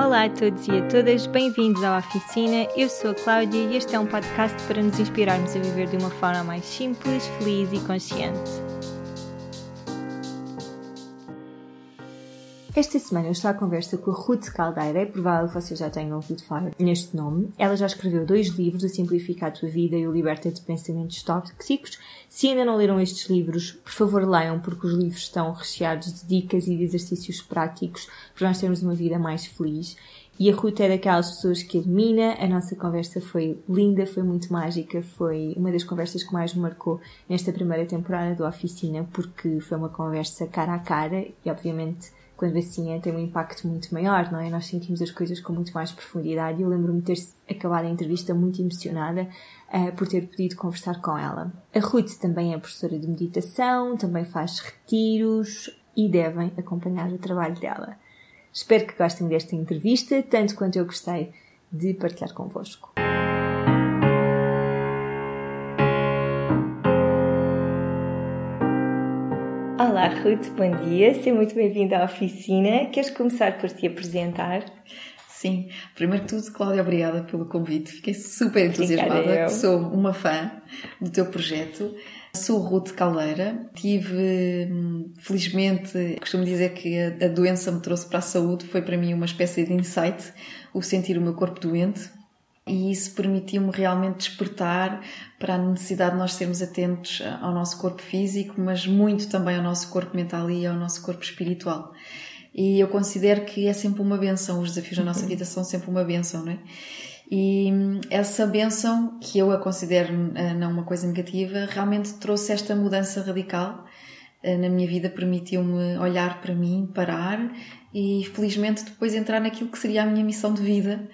Olá a todos e a todas, bem-vindos à Oficina. Eu sou a Cláudia e este é um podcast para nos inspirarmos a viver de uma forma mais simples, feliz e consciente. Esta semana eu estou à conversa com a Ruth Caldeira, é provável que vocês já tenham ouvido falar neste nome. Ela já escreveu dois livros, A Simplificar a Tua Vida e O Liberta de Pensamentos Tóxicos. Se ainda não leram estes livros, por favor leiam, porque os livros estão recheados de dicas e de exercícios práticos para nós termos uma vida mais feliz. E a Ruth é daquelas pessoas que elimina. A nossa conversa foi linda, foi muito mágica, foi uma das conversas que mais me marcou nesta primeira temporada do Oficina, porque foi uma conversa cara a cara e, obviamente, quando assim é, tem um impacto muito maior, não é? Nós sentimos as coisas com muito mais profundidade eu lembro-me de ter acabado a entrevista muito emocionada uh, por ter podido conversar com ela. A Ruth também é professora de meditação, também faz retiros e devem acompanhar o trabalho dela. Espero que gostem desta entrevista, tanto quanto eu gostei de partilhar convosco. Olá Ruth, bom dia, seja muito bem-vinda à oficina. Queres começar por te apresentar? Sim, primeiro de tudo, Cláudia, obrigada pelo convite. Fiquei super entusiasmada. Sou uma fã do teu projeto. Sou Ruth Caldeira. Tive, hum, felizmente, costumo dizer que a doença me trouxe para a saúde. Foi para mim uma espécie de insight, o sentir o meu corpo doente e isso permitiu-me realmente despertar para a necessidade de nós sermos atentos ao nosso corpo físico, mas muito também ao nosso corpo mental e ao nosso corpo espiritual. E eu considero que é sempre uma benção, os desafios da nossa uhum. vida são sempre uma benção, não é? E essa benção, que eu a considero eh, não uma coisa negativa, realmente trouxe esta mudança radical eh, na minha vida, permitiu-me olhar para mim, parar e felizmente depois entrar naquilo que seria a minha missão de vida,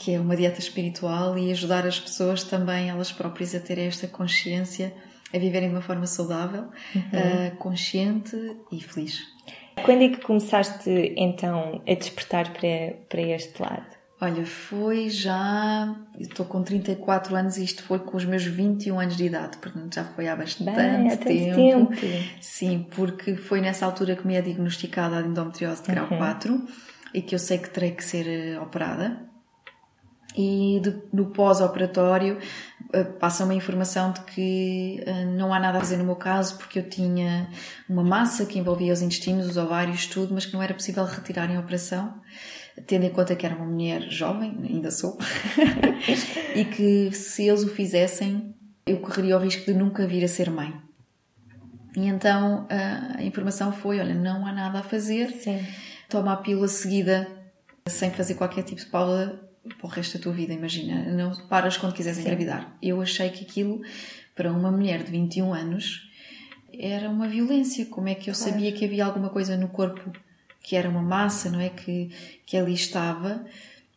que é uma dieta espiritual e ajudar as pessoas também, elas próprias, a terem esta consciência, a viverem de uma forma saudável, uhum. uh, consciente e feliz. Quando é que começaste então a despertar para, para este lado? Olha, foi já. Estou com 34 anos e isto foi com os meus 21 anos de idade, portanto já foi há bastante Bem, há tempo. tempo. Sim, porque foi nessa altura que me é diagnosticada a endometriose de grau uhum. 4 e que eu sei que terei que ser eh, operada e no pós-operatório uh, passa uma informação de que uh, não há nada a fazer no meu caso porque eu tinha uma massa que envolvia os intestinos, os ovários, tudo, mas que não era possível retirar em operação, tendo em conta que era uma mulher jovem, ainda sou, e que se eles o fizessem eu correria o risco de nunca vir a ser mãe. E então uh, a informação foi: olha, não há nada a fazer, Sim. toma a pílula seguida sem fazer qualquer tipo de pausa para o resto da tua vida, imagina, não paras quando quiseres Sim. engravidar. Eu achei que aquilo, para uma mulher de 21 anos, era uma violência. Como é que eu claro. sabia que havia alguma coisa no corpo que era uma massa, não é? Que, que ali estava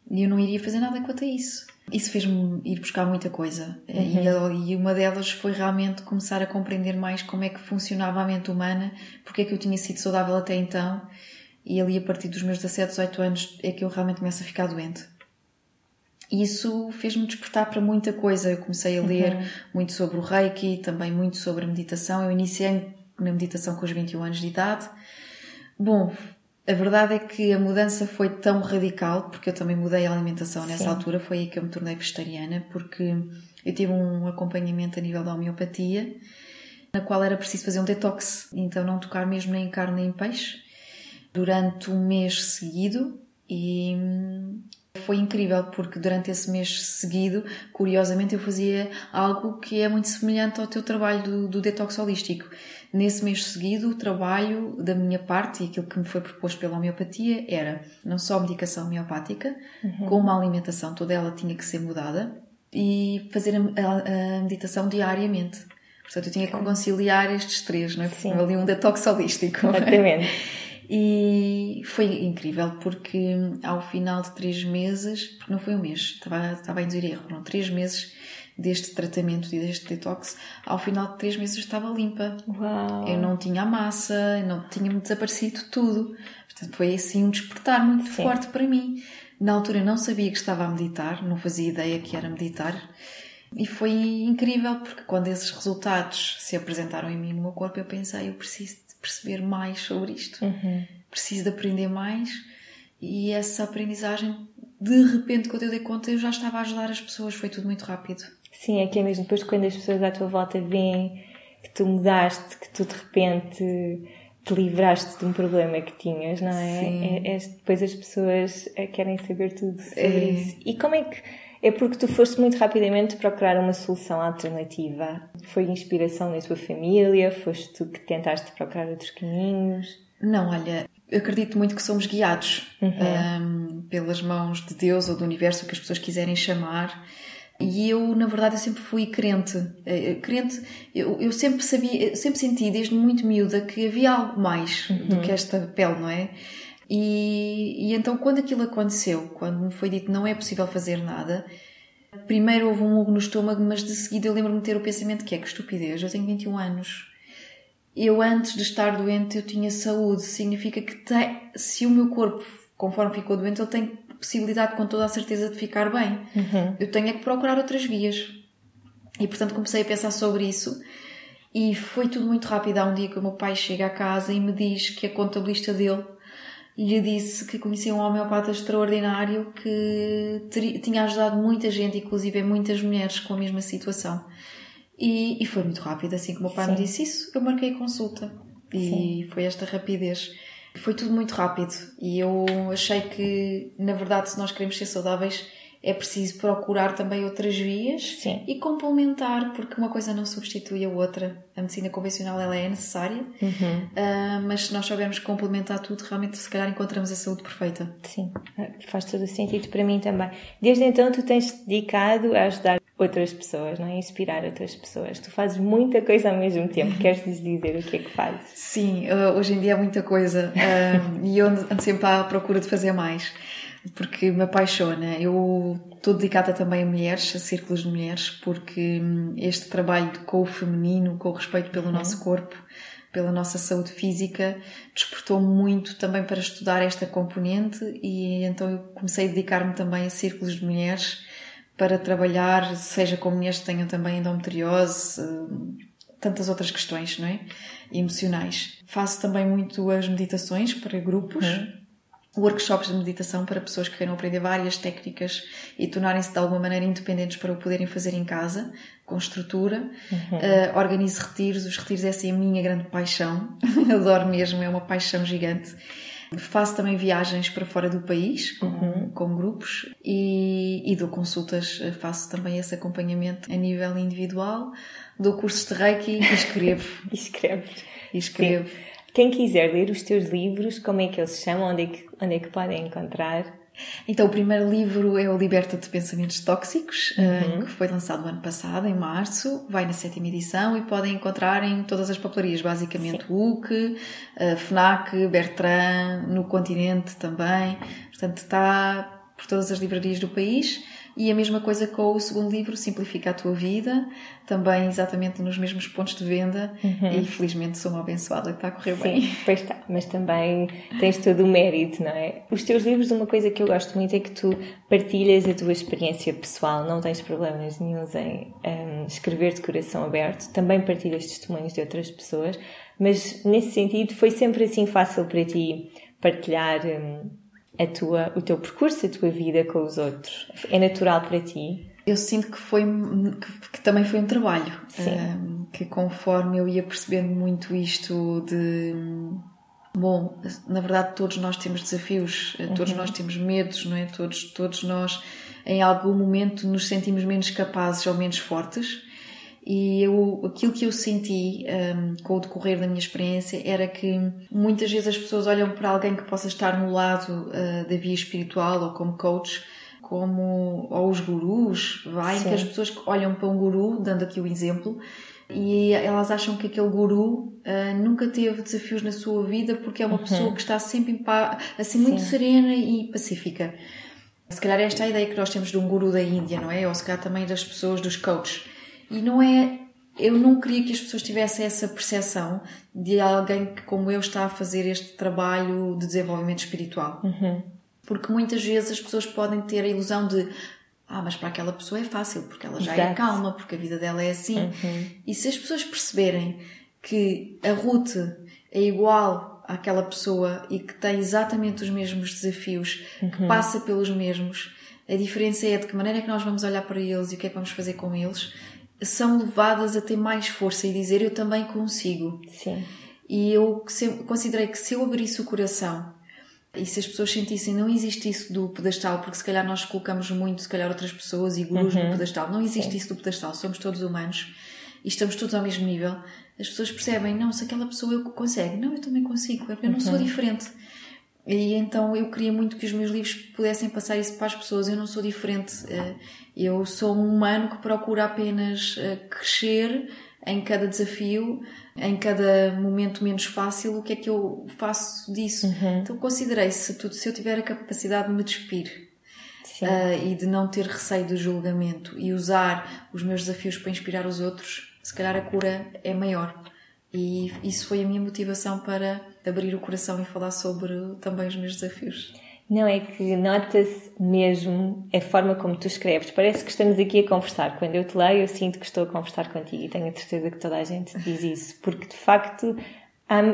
e eu não iria fazer nada quanto a isso. Isso fez-me ir buscar muita coisa. Uhum. E, e, uma delas foi realmente começar a compreender mais como é que funcionava a mente humana, porque é que eu tinha sido saudável até então. E ali, a partir dos meus 17, 18 anos, é que eu realmente começo a ficar doente isso fez-me despertar para muita coisa. Eu comecei a ler uhum. muito sobre o Reiki, também muito sobre a meditação. Eu iniciei na meditação com os 21 anos de idade. Bom, a verdade é que a mudança foi tão radical, porque eu também mudei a alimentação nessa Sim. altura, foi aí que eu me tornei vegetariana, porque eu tive um acompanhamento a nível da homeopatia, na qual era preciso fazer um detox, então não tocar mesmo nem em carne nem em peixe, durante um mês seguido, e foi incrível porque durante esse mês seguido, curiosamente, eu fazia algo que é muito semelhante ao teu trabalho do, do detox holístico. Nesse mês seguido, o trabalho da minha parte e aquilo que me foi proposto pela homeopatia era não só medicação homeopática, uhum. como a alimentação, toda ela tinha que ser mudada e fazer a, a, a meditação diariamente. Portanto, eu tinha que conciliar estes três, não é? Sim. Ali um detox holístico. Exatamente. E foi incrível porque ao final de três meses, porque não foi um mês, estava, estava a induzir erro, foram três meses deste tratamento e deste detox, ao final de três meses eu estava limpa. Uau. Eu não tinha a massa, não tinha-me desaparecido tudo. Portanto, foi assim um despertar muito Sim. forte para mim. Na altura não sabia que estava a meditar, não fazia ideia que era meditar. E foi incrível porque quando esses resultados se apresentaram em mim no meu corpo, eu pensei, eu preciso perceber mais sobre isto. Uhum. Preciso de aprender mais e essa aprendizagem, de repente, quando eu dei conta, eu já estava a ajudar as pessoas, foi tudo muito rápido. Sim, é que é mesmo depois quando as pessoas à tua volta veem que tu mudaste, que tu de repente te livraste de um problema que tinhas, não é? Sim. é, é depois as pessoas eh, querem saber tudo sobre é. isso. E como é que. É porque tu foste muito rapidamente procurar uma solução alternativa. Foi inspiração na tua família? Foste tu que tentaste procurar outros caminhos? Não, olha, eu acredito muito que somos guiados uhum. um, pelas mãos de Deus ou do universo, o que as pessoas quiserem chamar. E eu, na verdade, eu sempre fui crente. Eh, crente, eu, eu sempre sabia, sempre senti desde muito miúda que havia algo mais uhum. do que esta pele, não é? E, e então, quando aquilo aconteceu, quando me foi dito não é possível fazer nada, primeiro houve um murro no estômago, mas de seguida eu lembro-me de ter o pensamento que é que estupidez, eu tenho 21 anos. Eu, antes de estar doente, eu tinha saúde. Significa que se o meu corpo, conforme ficou doente, ele tem possibilidade com toda a certeza de ficar bem. Uhum. Eu tenho é que procurar outras vias. E portanto comecei a pensar sobre isso e foi tudo muito rápido. Há um dia que o meu pai chega a casa e me diz que a contabilista dele lhe disse que conhecia um homeopata extraordinário que teria, tinha ajudado muita gente, inclusive muitas mulheres com a mesma situação. E, e foi muito rápido, assim que o meu pai Sim. me disse isso, eu marquei consulta. E Sim. foi esta rapidez. Foi tudo muito rápido e eu achei que, na verdade, se nós queremos ser saudáveis, é preciso procurar também outras vias Sim. e complementar, porque uma coisa não substitui a outra. A medicina convencional ela é necessária, uhum. uh, mas se nós soubermos complementar tudo, realmente se calhar encontramos a saúde perfeita. Sim, faz todo o sentido para mim também. Desde então tu tens te dedicado a ajudar outras pessoas, não é? Inspirar outras pessoas. Tu fazes muita coisa ao mesmo tempo. Queres nos dizer o que é que fazes? Sim, uh, hoje em dia é muita coisa uh, e eu ando sempre à procura de fazer mais porque me apaixona. Eu estou dedicada também a mulheres, a círculos de mulheres, porque hum, este trabalho com o feminino, com o respeito pelo uhum. nosso corpo, pela nossa saúde física, despertou muito também para estudar esta componente e então eu comecei a dedicar-me também a círculos de mulheres para trabalhar, seja com mulheres que tenham também endometriose, hum, tantas outras questões, não é? Emocionais. Faço também muito as meditações para grupos. Uhum workshops de meditação para pessoas que queiram aprender várias técnicas e tornarem-se de alguma maneira independentes para o poderem fazer em casa, com estrutura. Uhum. Uh, organizo retiros, os retiros essa é a minha grande paixão, adoro mesmo, é uma paixão gigante. Faço também viagens para fora do país com, uhum. com grupos e, e dou consultas, faço também esse acompanhamento a nível individual, dou cursos de Reiki e escrevo. e escrevo. E escrevo. Sim. Quem quiser ler os teus livros, como é que eles se chamam? Onde é que, onde é que podem encontrar? Então, o primeiro livro é o Liberta de Pensamentos Tóxicos, eh, uhum. que foi lançado no ano passado, em março, vai na sétima edição e podem encontrar em todas as papelarias, basicamente Sim. UC, eh, FNAC, Bertrand, no continente também. Portanto, está por todas as livrarias do país. E a mesma coisa com o segundo livro, Simplifica a Tua Vida, também exatamente nos mesmos pontos de venda uhum. e felizmente sou uma abençoada que está a correr Sim, bem. pois está, mas também tens todo o mérito, não é? Os teus livros, uma coisa que eu gosto muito é que tu partilhas a tua experiência pessoal, não tens problemas nenhums em um, escrever de coração aberto, também partilhas testemunhos de outras pessoas, mas nesse sentido foi sempre assim fácil para ti partilhar. Um, a tua, o teu percurso, a tua vida com os outros? É natural para ti? Eu sinto que foi que, que também foi um trabalho, um, que conforme eu ia percebendo muito isto de bom, na verdade todos nós temos desafios, uhum. todos nós temos medos, não é? Todos todos nós em algum momento nos sentimos menos capazes ou menos fortes e eu, aquilo que eu senti um, com o decorrer da minha experiência era que muitas vezes as pessoas olham para alguém que possa estar no lado uh, da via espiritual ou como coach, como ou os gurus, vai, Sim. que as pessoas olham para um guru, dando aqui o exemplo, e elas acham que aquele guru uh, nunca teve desafios na sua vida porque é uma uhum. pessoa que está sempre assim muito Sim. serena e pacífica. Se calhar esta é a ideia que nós temos de um guru da Índia, não é? Ou se calhar também das pessoas, dos coaches e não é. Eu não queria que as pessoas tivessem essa percepção de alguém que, como eu, está a fazer este trabalho de desenvolvimento espiritual. Uhum. Porque muitas vezes as pessoas podem ter a ilusão de ah, mas para aquela pessoa é fácil, porque ela já é Exato. é calma, porque a vida dela é assim. Uhum. E se as pessoas perceberem que a Ruth é igual àquela pessoa e que tem exatamente os mesmos desafios, uhum. que passa pelos mesmos, a diferença é de que maneira é que nós vamos olhar para eles e o que é que vamos fazer com eles, são levadas a ter mais força e dizer eu também consigo. Sim. E eu considerei que se eu abrisse o coração e se as pessoas sentissem não existe isso do pedestal, porque se calhar nós colocamos muito, se calhar outras pessoas e gurus uhum. no pedestal, não existe Sim. isso do pedestal, somos todos humanos e estamos todos ao mesmo nível. As pessoas percebem, não, se aquela pessoa eu consegue, não, eu também consigo, é porque eu não uhum. sou diferente. E então eu queria muito que os meus livros pudessem passar isso para as pessoas. Eu não sou diferente. Eh, eu sou um humano que procura apenas eh, crescer em cada desafio, em cada momento menos fácil. O que é que eu faço disso? Uhum. Então considerei se tudo, se eu tiver a capacidade de me despir uh, e de não ter receio do julgamento e usar os meus desafios para inspirar os outros, se calhar a cura é maior. E isso foi a minha motivação para abrir o coração e falar sobre também os meus desafios. Não, é que nota-se mesmo a forma como tu escreves. Parece que estamos aqui a conversar. Quando eu te leio, eu sinto que estou a conversar contigo e tenho a certeza que toda a gente diz isso. Porque de facto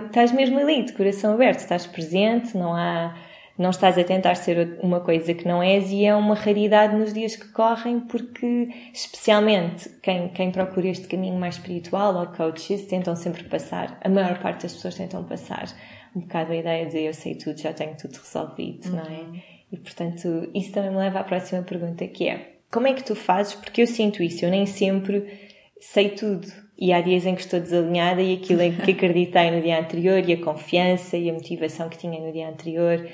estás mesmo ali, de coração aberto, estás presente, não há não estás a tentar ser uma coisa que não és e é uma raridade nos dias que correm porque especialmente quem, quem procura este caminho mais espiritual ou coaches tentam sempre passar, a maior parte das pessoas tentam passar um bocado a ideia de eu sei tudo, já tenho tudo resolvido, uhum. não é? Uhum. E portanto isso também me leva à próxima pergunta que é como é que tu fazes? Porque eu sinto isso, eu nem sempre sei tudo. E há dias em que estou desalinhada e aquilo em que acreditei no dia anterior e a confiança e a motivação que tinha no dia anterior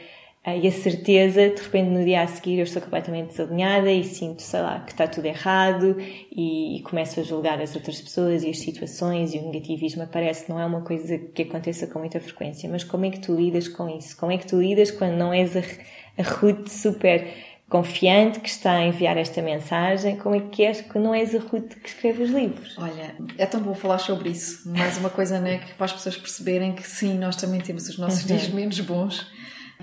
e a certeza, de repente no dia a seguir eu estou completamente desalinhada e sinto, sei lá, que está tudo errado e, e, começo a julgar as outras pessoas e as situações e o negativismo aparece. Não é uma coisa que aconteça com muita frequência, mas como é que tu lidas com isso? Como é que tu lidas quando não és a, a Ruth super confiante que está a enviar esta mensagem? Como é que és que não és a Ruth que escreve os livros? Olha, é tão bom falar sobre isso. Mais uma coisa, né, que para as pessoas perceberem que sim, nós também temos os nossos uhum. dias menos bons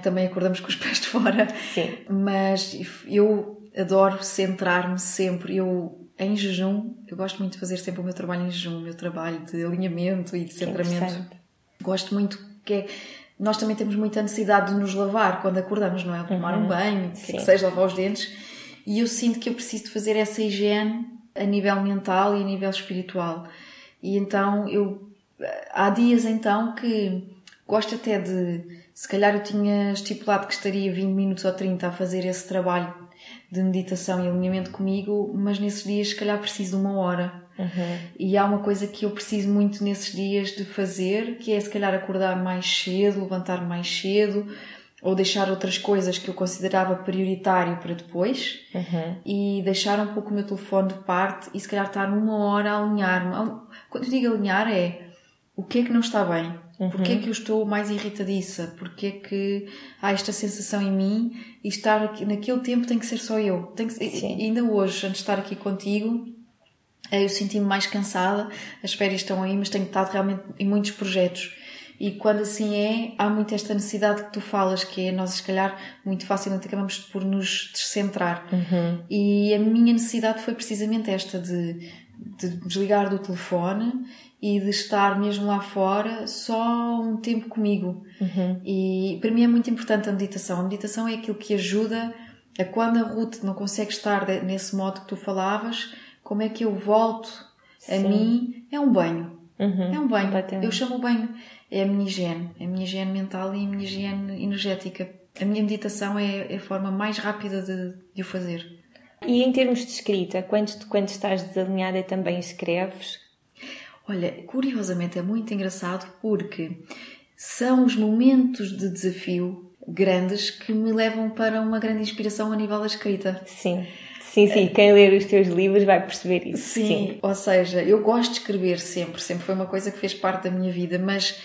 também acordamos com os pés de fora. Sim. Mas eu adoro centrar-me sempre. Eu, em jejum, eu gosto muito de fazer sempre o meu trabalho em jejum, o meu trabalho de alinhamento e de centramento. Gosto muito que é, nós também temos muita necessidade de nos lavar quando acordamos, não é? Tomar uhum. um banho, que, é que seja, lavar os dentes. E eu sinto que eu preciso de fazer essa higiene a nível mental e a nível espiritual. E então eu há dias então que gosto até de se calhar eu tinha estipulado que estaria 20 minutos ou 30 a fazer esse trabalho de meditação e alinhamento comigo, mas nesses dias se calhar preciso de uma hora. Uhum. E há uma coisa que eu preciso muito nesses dias de fazer, que é se calhar acordar mais cedo, levantar mais cedo, ou deixar outras coisas que eu considerava prioritário para depois uhum. e deixar um pouco o meu telefone de parte e se calhar estar uma hora a alinhar-me. Quando eu digo alinhar é o que é que não está bem, Uhum. Porquê é que eu estou mais irritadiça? Porquê é que há esta sensação em mim e estar aqui, naquele tempo tem que ser só eu? Tem que, ainda hoje, antes de estar aqui contigo, eh, eu senti-me mais cansada, as férias estão aí, mas tenho estado realmente em muitos projetos. E quando assim é, há muito esta necessidade que tu falas, que é nós, se calhar, muito facilmente acabamos por nos descentrar. Uhum. E a minha necessidade foi precisamente esta de, de desligar do telefone e de estar mesmo lá fora só um tempo comigo. Uhum. E para mim é muito importante a meditação. A meditação é aquilo que ajuda a quando a Ruth não consegue estar nesse modo que tu falavas, como é que eu volto a Sim. mim? É um banho. Uhum. É um banho. Eu chamo o banho. É a minha higiene. É a minha higiene mental e a minha higiene energética. A minha meditação é, é a forma mais rápida de, de o fazer. E em termos de escrita, quando, quando estás desalinhada também escreves? Olha, curiosamente é muito engraçado porque são os momentos de desafio grandes que me levam para uma grande inspiração a nível da escrita. Sim. Sim, sim, quem ler os teus livros vai perceber isso. Sim, sim, ou seja, eu gosto de escrever sempre, sempre foi uma coisa que fez parte da minha vida, mas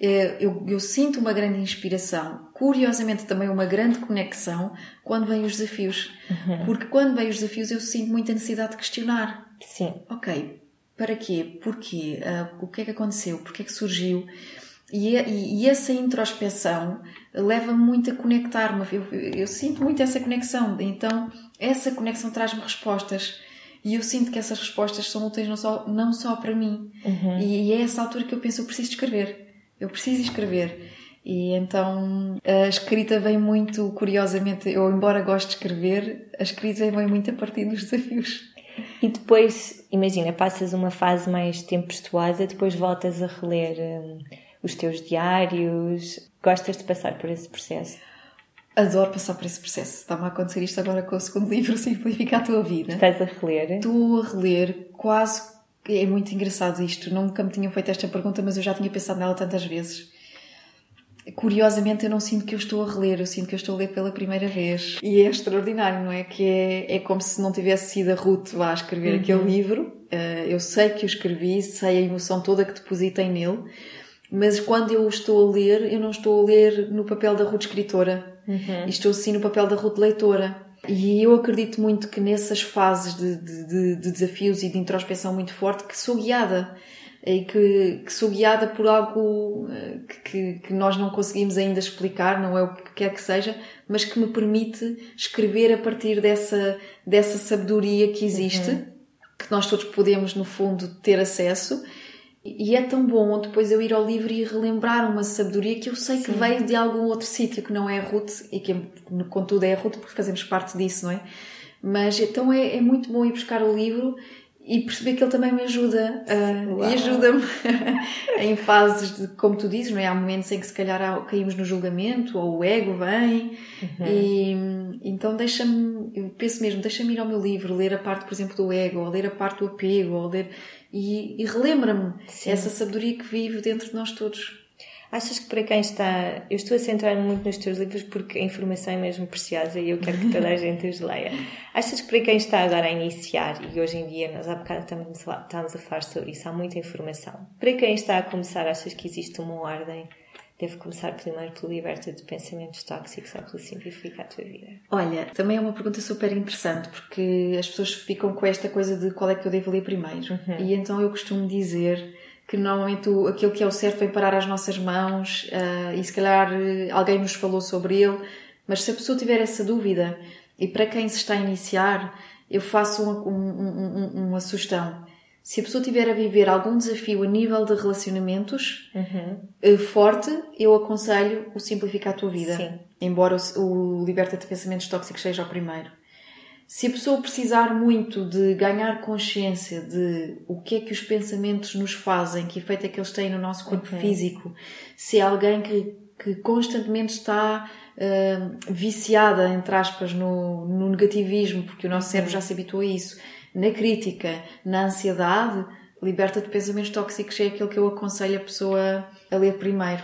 eu, eu, sinto uma grande inspiração, curiosamente também uma grande conexão quando vêm os desafios. Uhum. Porque quando vêm os desafios eu sinto muita necessidade de questionar. Sim. Ok, para quê? Porquê? Uh, o que é que aconteceu? Porquê é que surgiu? E, e, e essa introspeção leva-me muito a conectar-me. Eu, eu, eu, sinto muito essa conexão. Então, essa conexão traz-me respostas. E eu sinto que essas respostas são úteis não só, não só para mim. Uhum. E, e é essa altura que eu penso: eu preciso escrever. Eu preciso escrever. E então a escrita vem muito, curiosamente, eu embora goste de escrever, a escrita vem muito a partir dos desafios. E depois, imagina, passas uma fase mais tempestuosa, depois voltas a reler hum, os teus diários. Gostas de passar por esse processo? Adoro passar por esse processo. Está-me a acontecer isto agora com o segundo livro, Simplifica a Tua Vida. Estás a reler? Estou a reler quase. É muito engraçado isto. Nunca me tinham feito esta pergunta, mas eu já tinha pensado nela tantas vezes curiosamente eu não sinto que eu estou a reler, eu sinto que eu estou a ler pela primeira vez. E é extraordinário, não é? Que é, é como se não tivesse sido a Ruth lá a escrever uhum. aquele livro. Uh, eu sei que o escrevi, sei a emoção toda que depositei nele, mas quando eu estou a ler, eu não estou a ler no papel da Ruth escritora, uhum. estou sim no papel da Ruth leitora. E eu acredito muito que nessas fases de, de, de desafios e de introspeção muito forte, que sou guiada e que, que sou guiada por algo eh, que, que, nós não conseguimos ainda explicar, não é o que quer que seja, mas que me permite escrever a partir dessa, dessa sabedoria que existe, uhum. que nós todos podemos, no fundo, ter acesso. E é tão bom depois eu ir ao livro e relembrar uma sabedoria que eu sei Sim. que veio de algum outro sítio que não é a Ruth, e que contudo é a Ruth porque fazemos parte disso, não é? Mas então é, é muito bom ir buscar o livro e perceber que ele também me ajuda uh, e ajuda-me em fases de, como tu dizes, não é? Há momentos em que se calhar caímos no julgamento ou o ego vem uhum. e então deixa-me, eu penso mesmo, deixa-me ir ao meu livro, ler a parte, por exemplo, do ego, ou ler a parte do apego, ou ler e, e relembra-me essa sabedoria que vive dentro de nós todos. Achas que para quem está. Eu estou a centrar-me muito nos teus livros porque a informação é mesmo preciosa e eu quero que toda a gente os leia. Achas que para quem está agora a iniciar, e hoje em dia nós há bocado estamos a, estamos a falar sobre isso, há muita informação. Para quem está a começar, achas que existe uma ordem? Devo começar primeiro pelo liberta de pensamentos tóxicos ou pelo simplificar a tua vida? Olha, também é uma pergunta super interessante porque as pessoas ficam com esta coisa de qual é que eu devo ler primeiro. Uhum. E então eu costumo dizer que normalmente o, aquilo que é o certo vem parar às nossas mãos uh, e se calhar eh, alguém nos falou sobre ele, mas se a pessoa tiver essa dúvida e para quem se está a iniciar, eu faço uma, um, uma sugestão. Se a pessoa tiver a viver algum desafio a nível de relacionamentos uhum. forte, eu aconselho o Simplificar a Tua Vida. Sim. Embora o, o Liberta de Pensamentos Tóxicos seja o primeiro. Se a pessoa precisar muito de ganhar consciência de o que é que os pensamentos nos fazem, que efeito é que eles têm no nosso corpo okay. físico, se é alguém que, que constantemente está uh, viciada, entre aspas, no, no negativismo, porque o nosso okay. cérebro já se habituou a isso, na crítica, na ansiedade, liberta de pensamentos tóxicos é aquilo que eu aconselho a pessoa a ler primeiro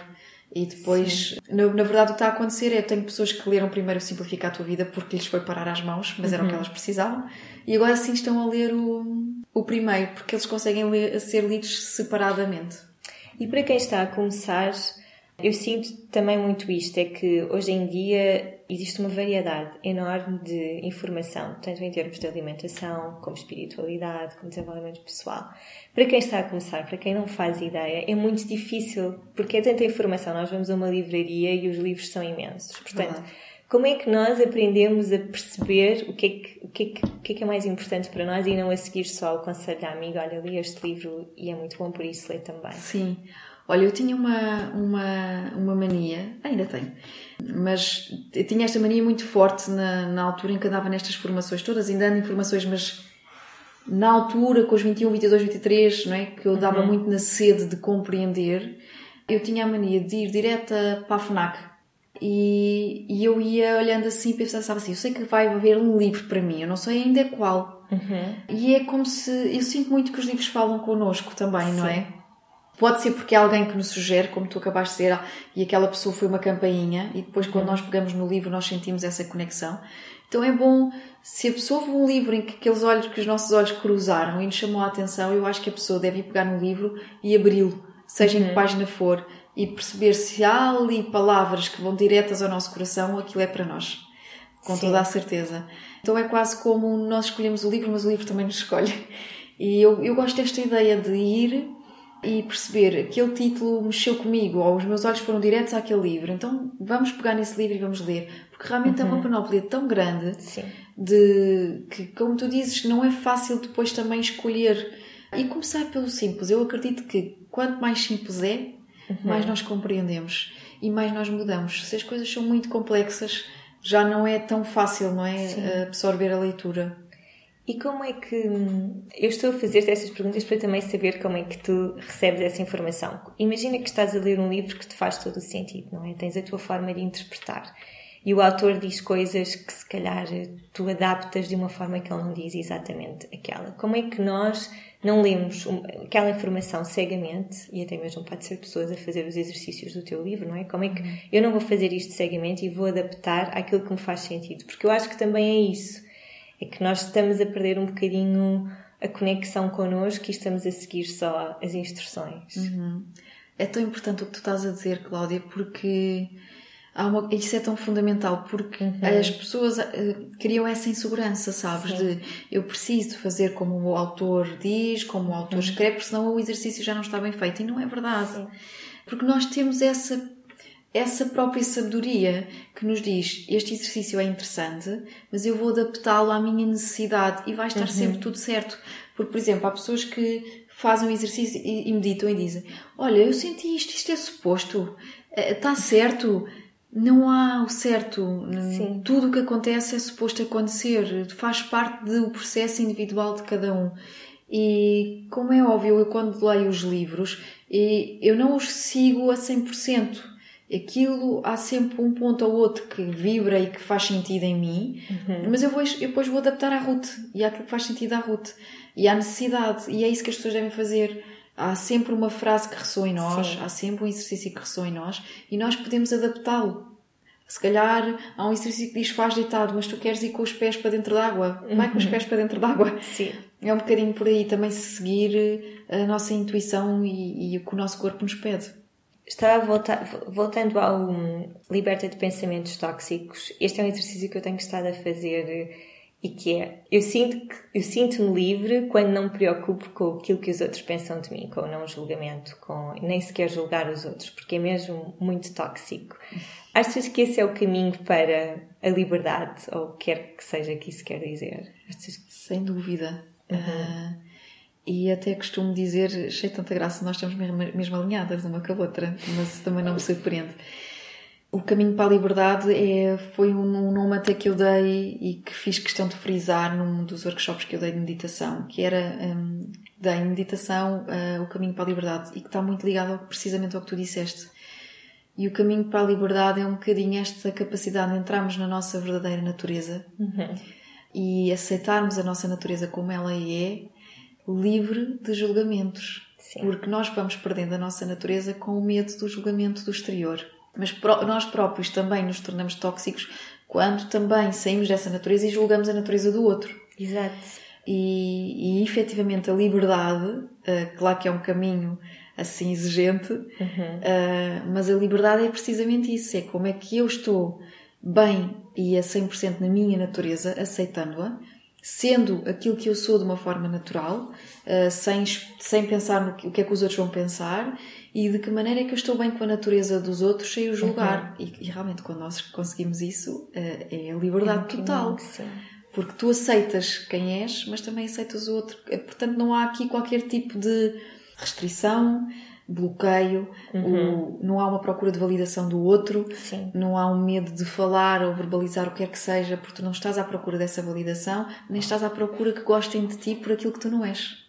e depois, na, na, verdade, o que está a acontecer é: eu tenho pessoas que leram primeiro Simplificar a Tua Vida porque lhes foi parar às mãos, mas era uhum. o que uhum. elas precisavam, e agora sim estão a ler o, o primeiro, porque eles conseguem ler, ser lidos separadamente. E para quem está a começar, eu sinto também muito isto: é que hoje em dia existe uma variedade enorme de informação, tanto em termos de alimentação, como espiritualidade, como desenvolvimento pessoal. Para quem está a começar, para quem não faz ideia, é muito difícil, porque é tanta informação. Nós vamos a uma livraria e os livros são imensos. Portanto, como é que nós aprendemos a perceber o que, é que, o, que é que, o que é que é mais importante para nós e não a seguir só o conselho da amiga, olha, li este livro e é muito bom, por isso lê também. Sim. Olha, eu tinha uma, uma, uma mania, ainda tenho, mas eu tinha esta mania muito forte na, na altura em que andava nestas formações todas, ainda ando em formações, mas na altura, com os 21, 22, 23, não é? que eu dava uhum. muito na sede de compreender, eu tinha a mania de ir direta para a FNAC. E, e eu ia olhando assim e pensava assim: eu sei que vai haver um livro para mim, eu não sei ainda qual. Uhum. E é como se. Eu sinto muito que os livros falam connosco também, Sim. não é? Pode ser porque é alguém que nos sugere, como tu acabaste de dizer, e aquela pessoa foi uma campainha, e depois, quando uhum. nós pegamos no livro, nós sentimos essa conexão. Então é bom, se a pessoa viu um livro em que aqueles olhos, que os nossos olhos cruzaram e nos chamou a atenção, eu acho que a pessoa deve ir pegar no livro e abri-lo, seja uhum. em que página for, e perceber se há ali palavras que vão diretas ao nosso coração, aquilo é para nós. Com Sim. toda a certeza. Então é quase como nós escolhemos o livro, mas o livro também nos escolhe. E eu, eu gosto desta ideia de ir e perceber aquele título mexeu comigo, ou os meus olhos foram diretos àquele livro, então vamos pegar nesse livro e vamos ler. Porque realmente uhum. é uma uhum. panóplia tão grande Sim. de que, como tu dizes, não é fácil depois também escolher. E começar pelo simples. Eu acredito que quanto mais simples é, uhum. mais nós compreendemos. e mais nós mudamos. Se as coisas são muito complexas, já não é tão fácil, não é? Sim. Absorver a leitura. E como é que. Eu estou a fazer essas perguntas para também saber como é que tu recebes essa informação. Imagina que estás a ler um livro que te faz todo o sentido, não é? Tens a tua forma de interpretar. E o autor diz coisas que se calhar tu adaptas de uma forma que ele não diz exatamente aquela. Como é que nós não lemos aquela informação cegamente, e até mesmo pode ser pessoas a fazer os exercícios do teu livro, não é? Como é que uhum. eu não vou fazer isto cegamente e vou adaptar àquilo que me faz sentido? Porque eu acho que também é isso. É que nós estamos a perder um bocadinho a conexão connosco e estamos a seguir só as instruções. Uhum. É tão importante o que tu estás a dizer, Cláudia, porque uma, isso é tão fundamental porque uhum. as pessoas uh, criam essa insegurança, sabes? Sim. De eu preciso fazer como o autor diz, como o autor uhum. escreve, porque senão o exercício já não está bem feito. E não é verdade. Sim. Porque nós temos essa, essa própria sabedoria que nos diz este exercício é interessante, mas eu vou adaptá-lo à minha necessidade e vai estar uhum. sempre tudo certo. Porque, por exemplo, há pessoas que fazem o exercício e, meditam e dizem: Olha, eu senti isto, isto é suposto, está eh, certo não há o certo. Sim. Tudo o que acontece é suposto acontecer, faz parte do processo individual de cada um. E como é óbvio, eu quando leio os livros, eu não os sigo a 100%. Aquilo há sempre um ponto ou outro que vibra e que faz sentido em mim, uhum. mas eu, vou, eu depois vou adaptar à Ruth e àquilo que faz sentido à Ruth e à necessidade. E é isso que as pessoas devem fazer Há sempre uma frase que ressoa em nós, Sim. há sempre um exercício que ressoa em nós e nós podemos adaptá-lo. Se calhar há um exercício que diz faz deitado, mas tu queres ir com os pés para dentro d'água. Vai com os uhum. pés para dentro d'água. Sim. É um bocadinho por aí também seguir a nossa intuição e, e o que o nosso corpo nos pede. Estava volta, voltando ao Liberta de Pensamentos Tóxicos. Este é um exercício que eu tenho estado a fazer e que é eu sinto que eu sinto-me livre quando não me preocupo com aquilo que os outros pensam de mim, com o não julgamento, com nem sequer julgar os outros, porque é mesmo muito tóxico. Achas que esse é o caminho para a liberdade, ou quer que seja que isso quer dizer? Achas... Sem dúvida. Uhum. Uh, e até costumo dizer, achei tanta graça, nós estamos mesmo, alinhadas uma com a outra, mas também não me surpreende. O caminho para a liberdade é, foi um, nome até que eu dei e que fiz questão de frisar num dos workshops que eu dei de meditação, que era um, dei meditação uh, o caminho para a liberdade e que está muito ligado precisamente ao que tu disseste. E o caminho para a liberdade é um bocadinho esta capacidade de entrarmos na nossa verdadeira natureza uhum. e aceitarmos a nossa natureza como ela é, livre de julgamentos. Sim. Porque nós vamos perdendo a nossa natureza com o medo do julgamento do exterior. Mas nós próprios também nos tornamos tóxicos quando também saímos dessa natureza e julgamos a natureza do outro. Exato. E, e efetivamente a liberdade, uh, claro que é um caminho assim exigente, uhum. uh, mas a liberdade é precisamente isso: é como é que eu estou bem e a 100% na minha natureza, aceitando-a, sendo aquilo que eu sou de uma forma natural, uh, sem, sem pensar no que, o que é que os outros vão pensar e de que maneira é que eu estou bem com a natureza dos outros sem o julgar. Uhum. E, e, realmente, quando nós conseguimos isso, uh, é a liberdade é total. Porque tu aceitas quem és, mas também aceitas o outro. Eh, portanto, não há aqui qualquer tipo de restrição, bloqueio, uhum. o, não há uma procura de validação do outro, Sim. não há um medo de falar ou verbalizar o que quer que seja, porque tu não estás à procura dessa validação, nem estás à procura que gostem de ti por aquilo que tu não és.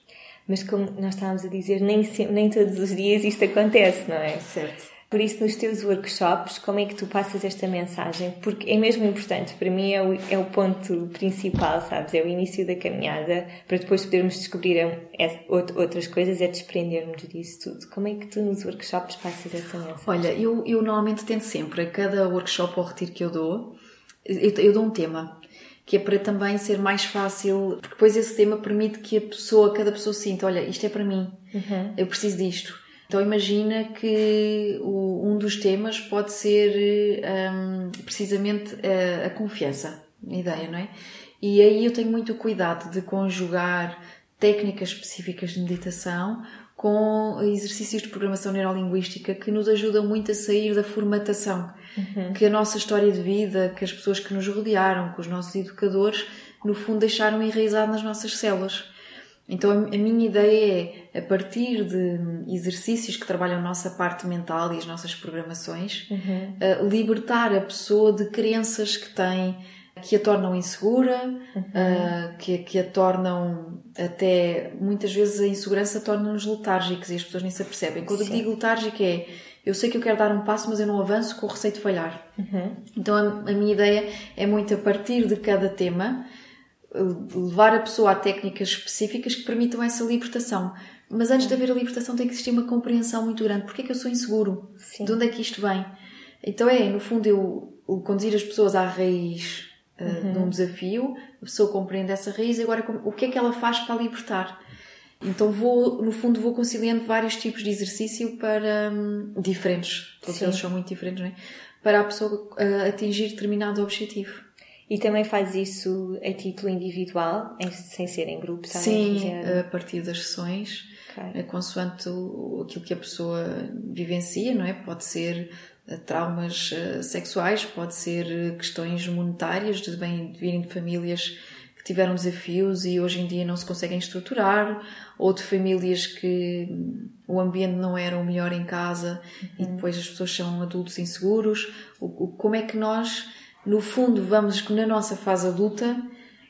Mas como nós estávamos a dizer, nem, nem todos os dias isto acontece, não é? Certo. Por isso, nos teus workshops, como é que tu passas esta mensagem? Porque é mesmo importante, para mim é o, é o ponto principal, sabes? É o início da caminhada, para depois podermos descobrir é, outras coisas, é desprendermos disso tudo. Como é que tu nos workshops passas essa mensagem? Olha, eu, eu normalmente tento sempre, a cada workshop ou retiro que eu dou, eu, eu dou um tema que é para também ser mais fácil, porque depois esse tema permite que a pessoa, cada pessoa sinta, olha, isto é para mim, uhum. eu preciso disto. Então imagina que um dos temas pode ser um, precisamente a, a confiança, a ideia, não é? E aí eu tenho muito cuidado de conjugar técnicas específicas de meditação com exercícios de programação neurolinguística que nos ajudam muito a sair da formatação uhum. que a nossa história de vida, que as pessoas que nos rodearam, que os nossos educadores, no fundo deixaram enraizado nas nossas células. Então a, minha ideia é, a partir de exercícios que trabalham a nossa parte mental e as nossas programações, Uhum. uh, libertar a pessoa de crenças que tem que a tornam insegura, uh, que, que a tornam até muitas vezes a insegurança torna-nos letárgicos e as pessoas nem se apercebem. Quando eu Sim. digo letárgico é eu sei que eu quero dar um passo, mas eu não avanço com o receio de falhar. Uhum. Então a, a minha ideia é muito a partir de cada tema levar a pessoa a técnicas específicas que permitam essa libertação. Mas antes de haver a libertação tem que existir uma compreensão muito grande. Porquê é que eu sou inseguro? Sim. De onde é que isto vem? Então é, no fundo, eu conduzir as pessoas à raiz uh, de um desafio, a pessoa compreende essa raiz agora o que é que ela faz para a libertar? Então vou, no fundo, vou conciliando vários tipos de exercício para hum, diferentes, Sim. eles são muito diferentes, não é? Para a pessoa uh, atingir determinado objetivo. E também faz isso a título individual, em- sem ser em grupo, se alguém Sim, a partir das sessões, Ok. é consoante o- aquilo que a pessoa vivencia, não é? Pode ser eh, traumas eh, sexuais, pode ser eh, questões monetárias, de, bem, de virem de famílias que tiveram desafios e hoje em dia não se conseguem estruturar, ou de famílias que hum, o ambiente não era o melhor em casa e depois as pessoas são adultos inseguros. O, o- como é que nós, no fundo, vamos na nossa fase adulta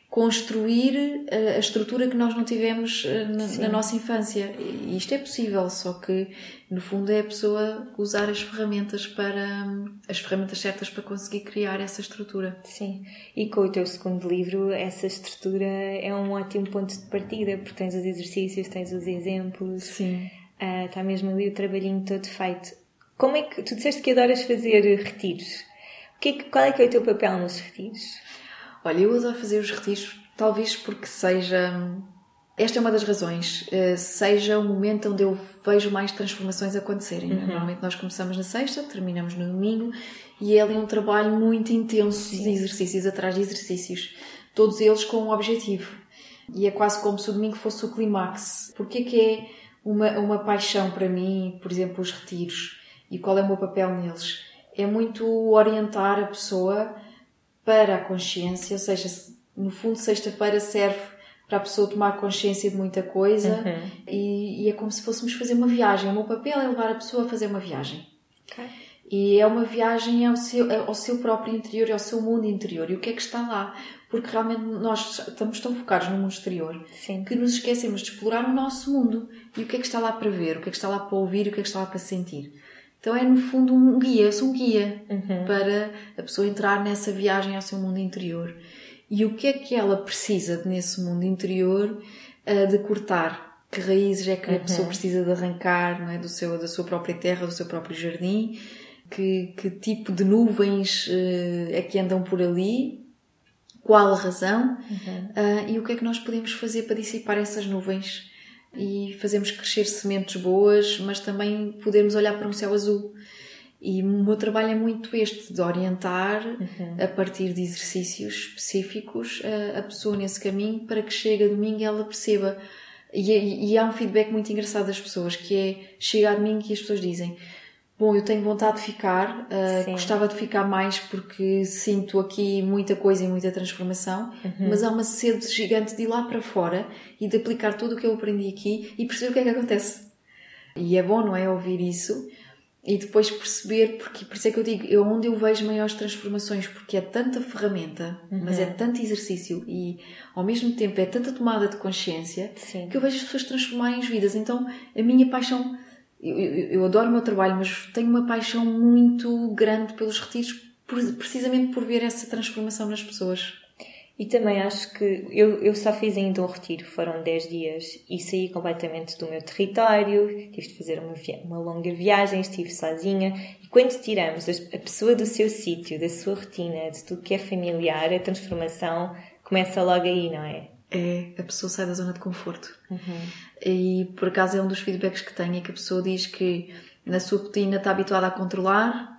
construir eh, a estrutura que nós não tivemos eh, na, na nossa infância. E isto é possível, só que no fundo é a pessoa usar as ferramentas para as ferramentas certas para conseguir criar essa estrutura. Sim, e com o teu segundo livro, essa estrutura é um ótimo ponto de partida, porque tens os exercícios, tens os exemplos, Sim. ah, está mesmo ali o trabalhinho todo feito. Como é que tu disseste que adoras fazer retiros? Que é que- qual é que é o teu papel nos retiros? Olha, eu adoro fazer os retiros, talvez porque seja. Esta é uma das razões. eh, Seja o momento onde eu vejo mais transformações acontecerem. é? Normalmente nós começamos na sexta, terminamos no domingo e é ali um trabalho muito intenso de exercícios atrás de exercícios. Todos eles com um objetivo. E é quase como se o domingo fosse o clímax. Porquê que é uma, uma paixão para mim, por exemplo, os retiros? E qual é o meu papel neles? É muito orientar a pessoa para a consciência, ou seja, se- no fundo, sexta-feira serve para a pessoa tomar consciência de muita coisa e, e é como se fôssemos fazer uma viagem. O meu papel é levar a pessoa a fazer uma viagem. E é uma viagem ao seu, ao seu próprio interior, ao seu mundo interior. E o que é que está lá? Porque realmente nós estamos tão focados no mundo exterior Sim. que nos esquecemos de explorar o nosso mundo. E o que é que está lá para ver? O que é que está lá para ouvir? O que é que está lá para sentir? Então é, no fundo, um guia. Eu sou um guia para a pessoa entrar nessa viagem ao seu mundo interior. E o que é que ela precisa nesse mundo interior ah, de cortar? Que raízes é que a pessoa precisa de arrancar não é? do seu, da sua própria terra, do seu próprio jardim? Que, que tipo de nuvens eh, é que andam por ali? Qual a razão? Ah, e o que é que nós podemos fazer para dissipar essas nuvens? E fazermos crescer sementes boas, mas também podermos olhar para um céu azul. E o meu trabalho é muito este, de orientar a partir de exercícios específicos a, a pessoa nesse caminho para que chegue a domingo e ela perceba. E, e- e há um feedback muito engraçado das pessoas, que é, chega a domingo e as pessoas dizem Bom, eu tenho vontade de ficar, Sim. gostava de ficar mais porque sinto aqui muita coisa e muita transformação, mas há uma sede gigante de ir lá para fora e de aplicar tudo o que eu aprendi aqui e perceber o que é que acontece. E é bom, não é? Ouvir isso e depois perceber, porque por isso é que eu digo, é onde eu vejo maiores transformações, porque é tanta ferramenta, mas é tanto exercício e ao mesmo tempo é tanta tomada de consciência Sim. que eu vejo as pessoas transformarem as vidas. Então a minha paixão, eu, eu- adoro o meu trabalho, mas tenho uma paixão muito grande pelos retiros, precisamente por ver essa transformação nas pessoas. E também acho que eu, eu só fiz ainda um retiro, foram 10 dias e saí completamente do meu território, tive de fazer uma, uma longa viagem, estive sozinha e quando tiramos a pessoa do seu sítio, da sua rotina, de tudo que é familiar, a transformação começa logo aí, não é? É, a pessoa sai da zona de conforto. E por acaso é um dos feedbacks que tenho, é que a pessoa diz que na sua rotina está habituada a controlar,